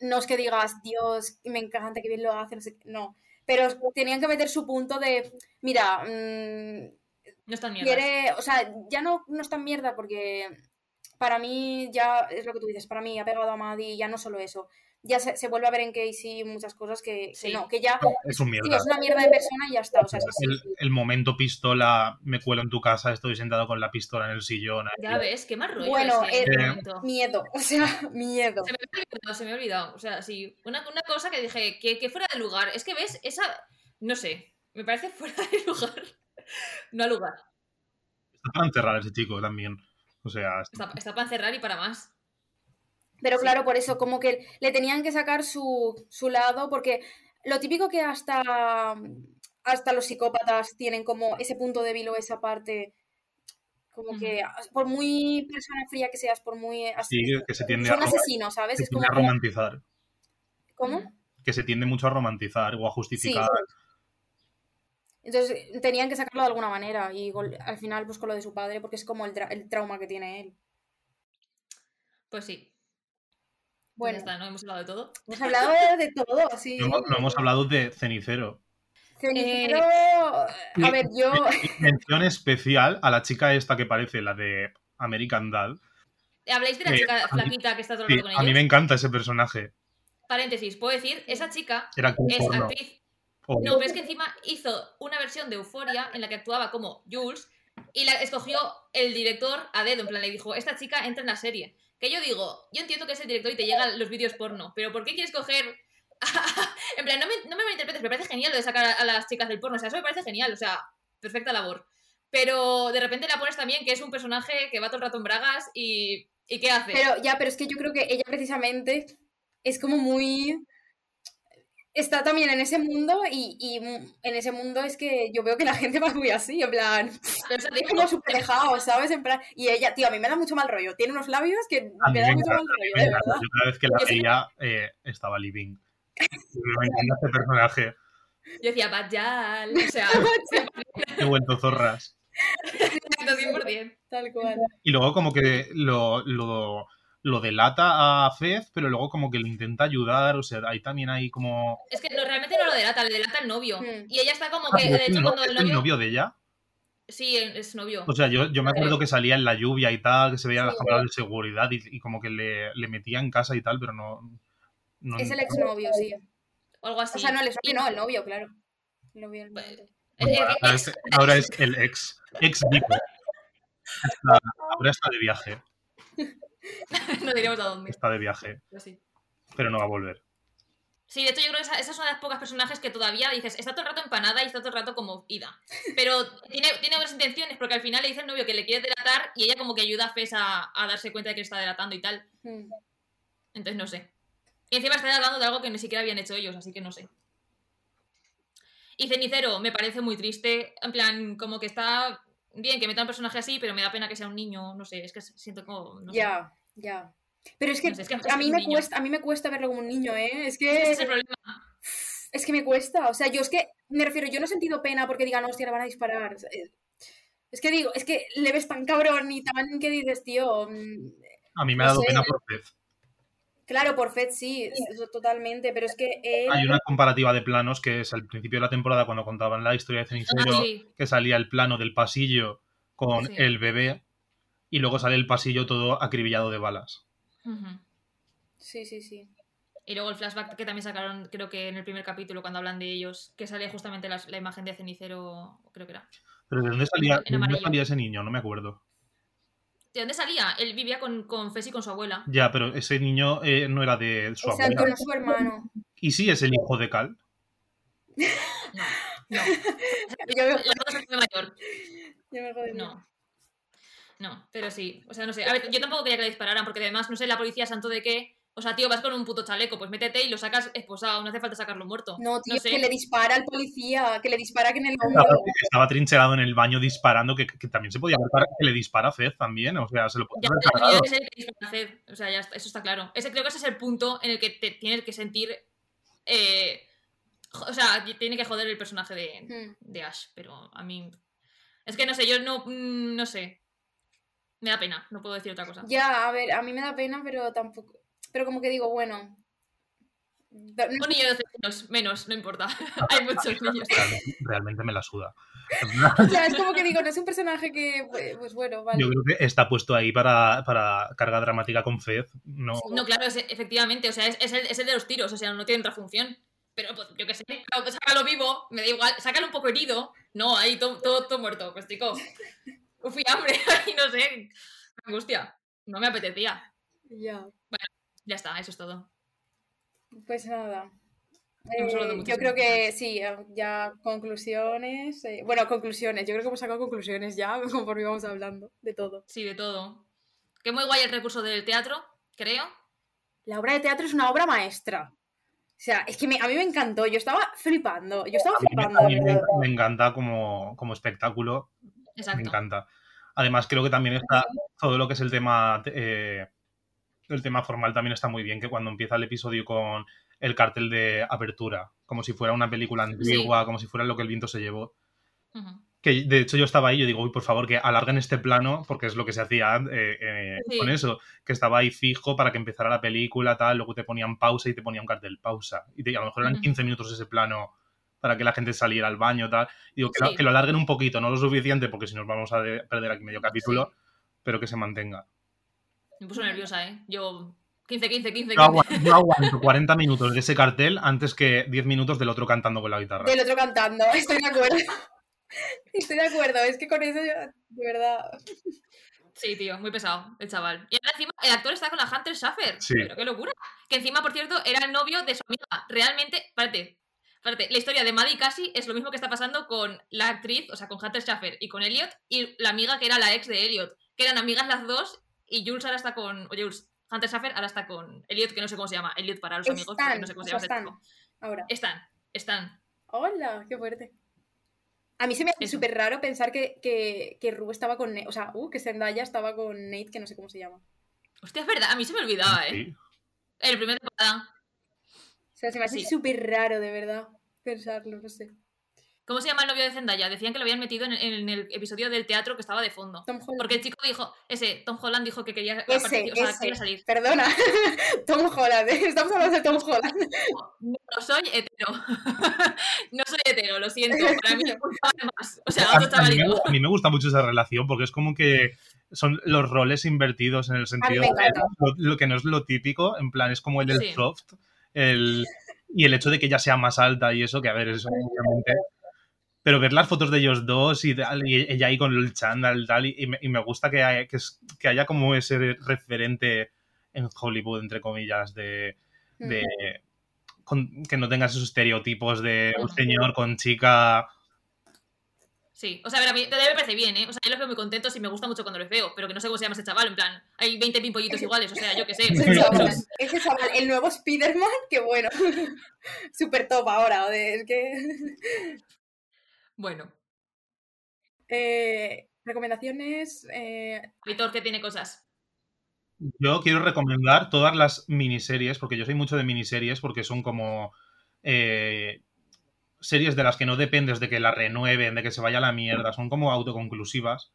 [SPEAKER 1] no es que digas, Dios, me encanta, que bien lo hace, no sé qué", no. Pero tenían que meter su punto de, mira, mm,
[SPEAKER 2] No es tan mierda.
[SPEAKER 1] quiere, o sea, ya no, no es tan mierda porque para mí ya es lo que tú dices, para mí ha pegado a Maddie, ya no solo eso, ya se, se vuelve a ver en Casey muchas cosas que, que no, que ya
[SPEAKER 3] Es un
[SPEAKER 1] sí,
[SPEAKER 3] mierda.
[SPEAKER 1] es una mierda de persona y ya está, o sea,
[SPEAKER 3] el,
[SPEAKER 1] sí.
[SPEAKER 3] el momento pistola, me cuelo en tu casa, estoy sentado con la pistola en el sillón. ahí.
[SPEAKER 2] Ya ves, qué más rollo
[SPEAKER 1] Bueno, eh, miedo, o sea, miedo.
[SPEAKER 2] Se me había olvidado, se me había olvidado. O sea, sí. Una, una cosa que dije, que, que fuera de lugar. Es que ves, esa. No sé. Me parece fuera de lugar. No a lugar.
[SPEAKER 3] Está para encerrar ese chico también. O sea,
[SPEAKER 2] Está, está para encerrar y para más.
[SPEAKER 1] Pero claro, por eso, como que le tenían que sacar su, su lado, porque lo típico que hasta, hasta los psicópatas tienen como ese punto débil o esa parte, como que por muy persona fría que seas, por muy...
[SPEAKER 3] sí, que se tiende a,
[SPEAKER 1] asesinos, ¿sabes?
[SPEAKER 3] se
[SPEAKER 1] Es como...
[SPEAKER 3] a romantizar.
[SPEAKER 1] ¿Cómo?
[SPEAKER 3] Que se tiende mucho a romantizar o a justificar.
[SPEAKER 1] Entonces tenían que sacarlo de alguna manera y al final pues con lo de su padre, porque es como el, tra- el trauma que tiene él.
[SPEAKER 2] Pues sí.
[SPEAKER 1] Bueno,
[SPEAKER 2] Ya está, ¿no? Hemos hablado de todo.
[SPEAKER 1] hemos hablado de todo, sí.
[SPEAKER 3] No, hemos- no hemos hablado de Cenicero.
[SPEAKER 1] Cenicero,
[SPEAKER 3] Eh,
[SPEAKER 1] a ver, yo...
[SPEAKER 3] Mención especial a la chica esta que parece la de American Dad.
[SPEAKER 2] ¿Habláis de la
[SPEAKER 3] Eh,
[SPEAKER 2] chica
[SPEAKER 3] mí-
[SPEAKER 2] flaquita que está todo el
[SPEAKER 3] Sí,
[SPEAKER 2] rato con
[SPEAKER 3] a mí
[SPEAKER 2] ellos?
[SPEAKER 3] me encanta ese personaje.
[SPEAKER 2] paréntesis, puedo decir, esa chica
[SPEAKER 3] Era
[SPEAKER 2] es
[SPEAKER 3] porno.
[SPEAKER 2] actriz. No, pero es que encima hizo una versión de Euforia en la que actuaba como Jules y la escogió el director a dedo. En plan, le dijo, esta chica entra en la serie. Que yo digo, yo entiendo que es el director y te llegan los vídeos porno, pero ¿por qué quieres coger en plan, no me, no me malinterpretes, me parece genial lo de sacar a, las chicas del porno, o sea, eso me parece genial, o sea, perfecta labor. Pero de repente la pones también que es un personaje que va todo el rato en bragas y, y ¿qué hace?
[SPEAKER 1] Pero ya, pero es que yo creo que ella precisamente es como muy... Está también en ese mundo y, y en ese mundo es que yo veo que la gente va muy así, en plan, es como súper dejado, ¿sabes? En plan, y ella, tío, a mí me da mucho mal rollo. Tiene unos labios que
[SPEAKER 3] A
[SPEAKER 1] me da mucho mal rollo, de verdad.
[SPEAKER 3] Yo cada vez que la veía eh, estaba living. Me encanta este personaje.
[SPEAKER 2] yo decía, Bajal, o sea,
[SPEAKER 3] He vuelto zorras.
[SPEAKER 2] 100%.
[SPEAKER 1] Tal cual.
[SPEAKER 3] Y luego como que lo, lo, lo delata a Fez, pero luego como que le intenta ayudar. O sea, ahí también hay como...
[SPEAKER 2] Es que no, realmente no lo delata, le delata el novio.
[SPEAKER 1] Hmm.
[SPEAKER 2] Y ella está como
[SPEAKER 3] Ah,
[SPEAKER 2] que, de hecho,
[SPEAKER 3] el
[SPEAKER 2] cuando
[SPEAKER 3] no-
[SPEAKER 2] el
[SPEAKER 3] es el
[SPEAKER 2] novio...
[SPEAKER 3] novio de ella.
[SPEAKER 2] Sí, es novio.
[SPEAKER 3] O sea, yo, yo me acuerdo que salía en la lluvia y tal, que se veían las cámaras de seguridad y, y como que le, le metía en casa y tal, pero no... no
[SPEAKER 1] Es el exnovio, sí.
[SPEAKER 2] o algo así.
[SPEAKER 1] O sea, no el
[SPEAKER 2] Y-
[SPEAKER 1] exnovio, no, el novio, claro. El novio
[SPEAKER 2] Pues, eh, eh,
[SPEAKER 3] Ahora es, ahora es el ex. Ex Vico. Ahora está de viaje.
[SPEAKER 2] no diremos a dónde.
[SPEAKER 3] Está de viaje.
[SPEAKER 2] pero sí.
[SPEAKER 3] Pero no va a volver.
[SPEAKER 2] Sí, de hecho yo creo que esa, esa es una de las pocas personajes que todavía dices, está todo el rato empanada y está todo el rato como ida. Pero tiene, tiene buenas intenciones porque al final le dice el novio que le quiere delatar y ella como que ayuda a Fes a, a darse cuenta de que le está delatando y tal.
[SPEAKER 1] Hmm.
[SPEAKER 2] Entonces no sé. Y encima está hablando de algo que ni siquiera habían hecho ellos, así que no sé. Y Cenicero me parece muy triste. En plan, como que está bien que meta un personaje así, pero me da pena que sea un niño. No sé, es que siento como. no sé.
[SPEAKER 1] Ya, ya. Pero es que,
[SPEAKER 2] No sé, es que es
[SPEAKER 1] a mí me
[SPEAKER 2] niño.
[SPEAKER 1] cuesta, a mí me cuesta verlo como un niño, ¿eh? Es
[SPEAKER 2] Ese es el
[SPEAKER 1] que
[SPEAKER 2] problema.
[SPEAKER 1] es que me cuesta. O sea, yo es que me refiero, yo no he sentido pena porque digan, hostia, le van a disparar. Es- Es que digo, es que le ves tan cabrón y tan que dices, tío. mm,
[SPEAKER 3] A mí me ha
[SPEAKER 1] No
[SPEAKER 3] dado
[SPEAKER 1] sé.
[SPEAKER 3] pena por Fez.
[SPEAKER 1] Claro, por Fed sí, eso totalmente, pero es que él.
[SPEAKER 3] Hay una comparativa de planos que es al principio de la temporada cuando contaban la historia de Cenicero,
[SPEAKER 2] Ah, sí.
[SPEAKER 3] que salía el plano del pasillo con
[SPEAKER 2] Sí.
[SPEAKER 3] el bebé y luego sale el pasillo todo acribillado de balas.
[SPEAKER 1] Sí, sí, sí.
[SPEAKER 2] Y luego el flashback que también sacaron, creo que en el primer capítulo, cuando hablan de ellos, que sale justamente la, imagen de Cenicero, creo que era.
[SPEAKER 3] Pero ¿de dónde salía, de dónde salía ese niño? No me acuerdo.
[SPEAKER 2] ¿De dónde salía? Él vivía con, con Fes y con su abuela.
[SPEAKER 3] Ya, pero ese niño eh, no era de su
[SPEAKER 1] Exacto,
[SPEAKER 3] abuela.
[SPEAKER 1] no es su hermano.
[SPEAKER 3] ¿Y sí es el hijo de Cal?
[SPEAKER 2] No, no.
[SPEAKER 1] Yo me,
[SPEAKER 2] La otra es mayor.
[SPEAKER 1] yo me jodí.
[SPEAKER 2] No. No, pero sí. O sea, no sé. A ver, yo tampoco quería que le dispararan, porque además, no sé, la policía santo de qué. O sea, tío, vas con un puto chaleco, pues métete y lo sacas esposado, no hace falta sacarlo muerto.
[SPEAKER 1] No, tío,
[SPEAKER 2] No sé.
[SPEAKER 1] que le dispara al policía, que le dispara que en el
[SPEAKER 3] Estaba,
[SPEAKER 1] hombro.
[SPEAKER 3] estaba trincherado en el baño disparando, que, que también se podía ver que le dispara a Fez también. O sea, se lo
[SPEAKER 2] Ya,
[SPEAKER 3] podía
[SPEAKER 2] que ser el que dispara a Fed. O sea, ya está, eso está claro. Ese, creo que ese es el punto en el que te tienes que sentir. eh, o sea, tiene que joder el personaje de,
[SPEAKER 1] Hmm.
[SPEAKER 2] de Ash, pero a mí. Es que no sé, yo no. mm, No sé. Me da pena, no puedo decir otra cosa.
[SPEAKER 1] Ya, a ver, a mí me da pena, pero tampoco. Pero como que digo, bueno. da- no-
[SPEAKER 2] Un niño de 12 años, menos, no importa. Hay muchos niños.
[SPEAKER 3] Realmente, me la suda.
[SPEAKER 1] O sea, es como que digo, no es un personaje que. Pues, pues bueno, vale.
[SPEAKER 3] Yo creo que está puesto ahí para, para carga dramática con Fez. No,
[SPEAKER 2] No, claro, es- efectivamente, o sea, es, es el, es el de los tiros, o sea, no tiene otra función. Pero pues, yo qué sé, claro, pues, sácalo vivo, me da igual, sácalo un poco herido. No, ahí todo, todo, todo muerto, pues chico. Uf, y hambre, y no sé. Angustia. No me apetecía.
[SPEAKER 1] Ya.
[SPEAKER 2] Ya está, eso es todo.
[SPEAKER 1] Pues nada. Eh, yo creo que sí, eh, ya conclusiones. eh, bueno, conclusiones. Yo creo que hemos sacado conclusiones ya conforme íbamos hablando de todo.
[SPEAKER 2] Sí, de todo. Que muy guay el recurso del teatro, creo.
[SPEAKER 1] La obra de teatro es una obra maestra. O sea, es que me- a mí me encantó. Yo estaba flipando. Yo estaba
[SPEAKER 3] me-
[SPEAKER 1] flipando,
[SPEAKER 3] a mí me, me encanta como, como espectáculo. Me
[SPEAKER 2] Exacto.
[SPEAKER 3] encanta. Además, creo que también está todo lo que es el tema. eh, el tema formal también está muy bien, que cuando empieza el episodio con el cartel de apertura, como si fuera una película antigua, como si fuera lo que el viento se llevó. Que de hecho yo estaba ahí, yo digo, uy, por favor, que alarguen este plano, porque es lo que se hacía eh, eh,
[SPEAKER 2] Sí.
[SPEAKER 3] con eso, que estaba ahí fijo para que empezara la película, tal, luego te ponían pausa y te ponían un cartel, pausa. Y te- a lo mejor eran
[SPEAKER 2] Ujú.
[SPEAKER 3] 15 minutos ese plano para que la gente saliera al baño, tal. Y digo, que, lo,
[SPEAKER 2] Sí.
[SPEAKER 3] que lo alarguen un poquito, no lo suficiente, porque si nos vamos a de- perder aquí medio capítulo, pero que se mantenga.
[SPEAKER 2] Me puso nerviosa, ¿eh? Yo 15, 15, 15,
[SPEAKER 3] Yo
[SPEAKER 2] 15.
[SPEAKER 3] aguanto, yo aguanto 40 minutos de ese cartel antes que 10 minutos del otro cantando con la guitarra.
[SPEAKER 1] Del otro cantando, estoy de acuerdo. Estoy de acuerdo, es que con eso yo, de verdad.
[SPEAKER 2] Sí, tío, muy pesado el chaval. Y ahora encima el actor está con la Hunter Schaffer.
[SPEAKER 3] Sí.
[SPEAKER 2] Pero qué locura. Que encima, por cierto, era el novio de su amiga. Realmente, espérate, espérate, la historia de Maddie Cassie es lo mismo que está pasando con la actriz, o sea, con Hunter Schaffer y con Elliot, y la amiga que era la ex de Elliot, que eran amigas las dos, y Jules ahora está con. O Jules, Hunter Schaffer ahora está con Elliot, que no sé cómo se llama. Elliot para los amigos, porque
[SPEAKER 1] Están,
[SPEAKER 2] no sé cómo se llama ese
[SPEAKER 1] están.
[SPEAKER 2] tipo.
[SPEAKER 1] Ahora.
[SPEAKER 2] Están, están.
[SPEAKER 1] Hola, qué fuerte. A mí se me hace súper raro pensar que, que, que Ru estaba con Nate, o sea, uh, que Zendaya estaba con Nate, que no sé cómo se llama.
[SPEAKER 2] Hostia, es verdad, a mí se me olvidaba, ¿eh?
[SPEAKER 3] Sí.
[SPEAKER 2] En el primer temporada.
[SPEAKER 1] O sea, se me hace
[SPEAKER 2] Sí.
[SPEAKER 1] súper raro, de verdad, pensarlo, no sé.
[SPEAKER 2] ¿Cómo se llama el novio de Zendaya? Decían que lo habían metido en, en el episodio del teatro que estaba de fondo.
[SPEAKER 1] Tom Holland.
[SPEAKER 2] Porque el chico dijo, ese, Tom Holland dijo que quería,
[SPEAKER 1] Ese,
[SPEAKER 2] o sea, que
[SPEAKER 1] ese.
[SPEAKER 2] quería salir.
[SPEAKER 1] Perdona, Tom Holland, ¿eh? estamos hablando de Tom Holland.
[SPEAKER 2] No soy hetero. no soy hetero, lo siento. Para mí me gustaba más. O sea,
[SPEAKER 3] A,
[SPEAKER 2] otro
[SPEAKER 3] a mí a mí me gusta mucho esa relación porque es como que son los roles invertidos en el sentido de lo que no es lo típico, en plan es como el del
[SPEAKER 2] Sí.
[SPEAKER 3] soft, el, y el hecho de que ella sea más alta y eso, que a ver, eso obviamente... Pero ver las fotos de ellos dos y, ella ahí con el chándal y tal, y, y me, y me gusta que, haya, que, es- que haya como ese referente en Hollywood, entre comillas, de, de con- que no tengas esos estereotipos de un señor con chica
[SPEAKER 2] Sí, o sea, a ver, a mí me parece bien, ¿eh? O sea, yo los veo muy contentos y me gusta mucho cuando los veo, pero que no sé cómo se llama ese chaval, en plan, hay 20 pimpollitos iguales, o sea, yo qué sé.
[SPEAKER 1] Ese chaval, ese chaval, el nuevo Spider-Man, que bueno. Súper top ahora, joder, es que...
[SPEAKER 2] Bueno,
[SPEAKER 1] Eh, recomendaciones... eh,
[SPEAKER 2] Vitor, que tiene cosas.
[SPEAKER 3] Yo quiero recomendar todas las miniseries, porque yo soy mucho de miniseries, porque son como eh, series de las que no dependes de que la renueven, de que se vaya a la mierda, son como autoconclusivas.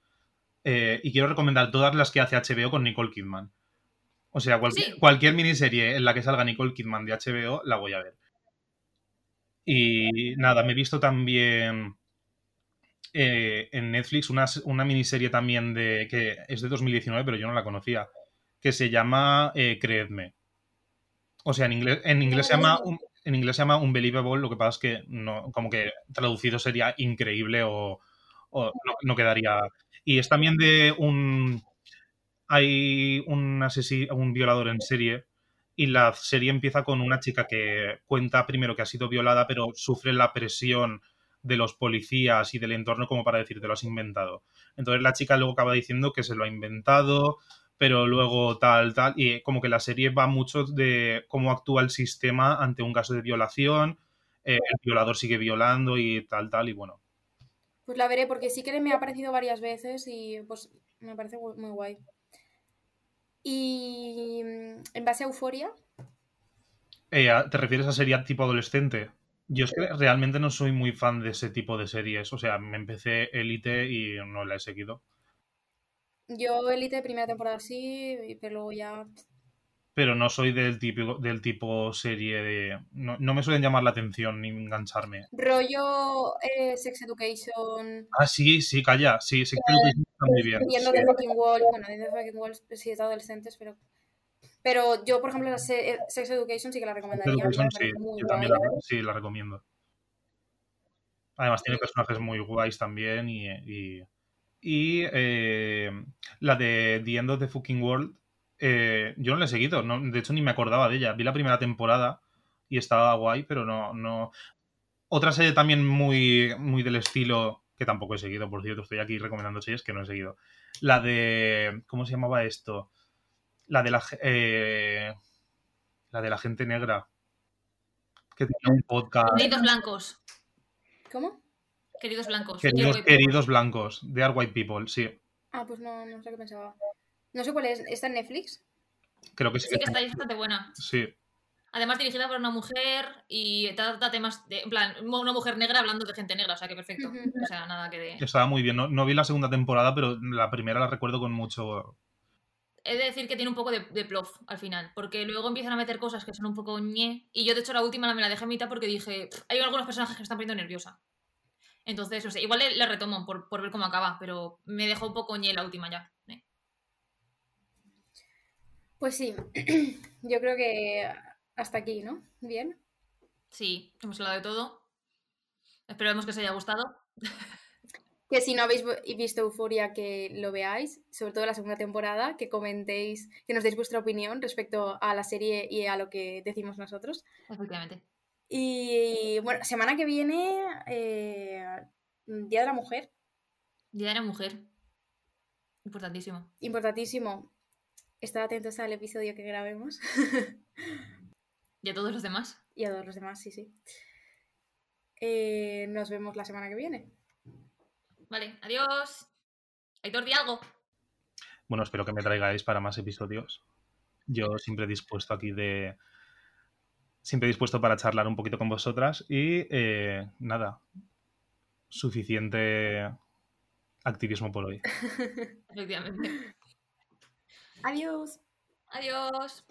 [SPEAKER 3] Eh, y quiero recomendar todas las que hace HBO con Nicole Kidman. O sea, cualquier,
[SPEAKER 2] Sí.
[SPEAKER 3] cualquier miniserie en la que salga Nicole Kidman de HBO la voy a ver. Y nada, me he visto también eh, en Netflix una, una miniserie también de que es de 2019, pero yo no la conocía, que se llama eh, Creedme. O sea, en inglés, en inglés se llama un- en inglés se llama Unbelievable, lo que pasa es que no, como que traducido sería increíble o, o no, no quedaría. Y es también de un hay un asesino, un violador en serie y la serie empieza con una chica que cuenta primero que ha sido violada, pero sufre la presión de los policías y del entorno como para decir te lo has inventado. Entonces la chica luego acaba diciendo que se lo ha inventado, pero luego tal, tal, y como que la serie va mucho de cómo actúa el sistema ante un caso de violación, eh, el violador sigue violando y tal, tal, y bueno.
[SPEAKER 1] Pues la veré porque sí que me ha aparecido varias veces y pues me parece muy guay. Y mm, en base a Euforia,
[SPEAKER 3] Eh, ¿Te refieres a serie tipo adolescente? Yo es que realmente no soy muy fan de ese tipo de series. O sea, me empecé Elite y no la he seguido.
[SPEAKER 1] yo Elite primera temporada sí, pero luego ya...
[SPEAKER 3] Pero no soy del tipo, del tipo serie de... No, no me suelen llamar la atención ni engancharme.
[SPEAKER 1] Rollo eh, Sex Education,
[SPEAKER 3] Ah, sí, sí, calla. Sí, Sex Education está muy bien.
[SPEAKER 1] viendo. The Fucking Wall, bueno, The Fucking Wall sí es de adolescentes, pero... Pero yo, por ejemplo, la se- eh, Sex Education sí que la recomendaría. me
[SPEAKER 3] Education sí, yo también la, sí, la recomiendo. Además tiene personajes muy guays también y... y, y, eh, la de The End of the Fucking World, eh, yo no la he seguido, no, de hecho ni me acordaba de ella. Vi la primera temporada y estaba guay, pero no... no... Otra serie también muy, muy del estilo, que tampoco he seguido, por cierto, estoy aquí recomendando series que no he seguido. La de... ¿Cómo se llamaba esto? La de la... eh, la de la gente negra. Que tenía un podcast.
[SPEAKER 2] Queridos blancos.
[SPEAKER 1] ¿Cómo?
[SPEAKER 2] Queridos blancos.
[SPEAKER 3] Queridos, blancos. De Are White People, sí.
[SPEAKER 1] Ah, pues no, no sé qué pensaba. No sé cuál es. ¿Está en Netflix?
[SPEAKER 3] Creo que sí.
[SPEAKER 2] Sí que está ahí, bastante buena.
[SPEAKER 3] Sí.
[SPEAKER 2] Además dirigida por una mujer y trata temas de, en plan, una mujer negra hablando de gente negra, o sea que perfecto. O sea, nada que de...
[SPEAKER 3] Estaba muy bien. No, no vi la segunda temporada, pero la primera la recuerdo con mucho.
[SPEAKER 2] He de decir que tiene un poco de, de plof al final, porque luego empiezan a meter cosas que son un poco ñe, y yo de hecho la última me la dejé a mitad porque dije, "Pff, hay algunos personajes que me están poniendo nerviosa. Entonces, no sé, igual le, le retomo por, por ver cómo acaba, pero me dejó un poco ñe la última ya. ¿eh?
[SPEAKER 1] Pues sí, yo creo que hasta aquí, ¿no? Bien.
[SPEAKER 2] Sí, hemos hablado de todo. Esperemos que os haya gustado.
[SPEAKER 1] Que si no habéis visto Euforia, que lo veáis, sobre todo la segunda temporada, que comentéis, que nos deis vuestra opinión respecto a la serie y a lo que decimos nosotros.
[SPEAKER 2] Efectivamente.
[SPEAKER 1] Y bueno, semana que viene, eh, Día de la Mujer.
[SPEAKER 2] Día de la Mujer. Importantísimo.
[SPEAKER 1] Importantísimo. Estad atentos al episodio que grabemos.
[SPEAKER 2] ¿Y a todos los demás?
[SPEAKER 1] Y a todos los demás, sí, sí. Eh, nos vemos la semana que viene.
[SPEAKER 2] Vale, adiós. Aitor, di algo.
[SPEAKER 3] Bueno, espero que me traigáis para más episodios. Yo siempre dispuesto aquí de. Siempre dispuesto para charlar un poquito con vosotras. Y eh, nada. Suficiente activismo por hoy.
[SPEAKER 2] Efectivamente.
[SPEAKER 1] Adiós.
[SPEAKER 2] Adiós.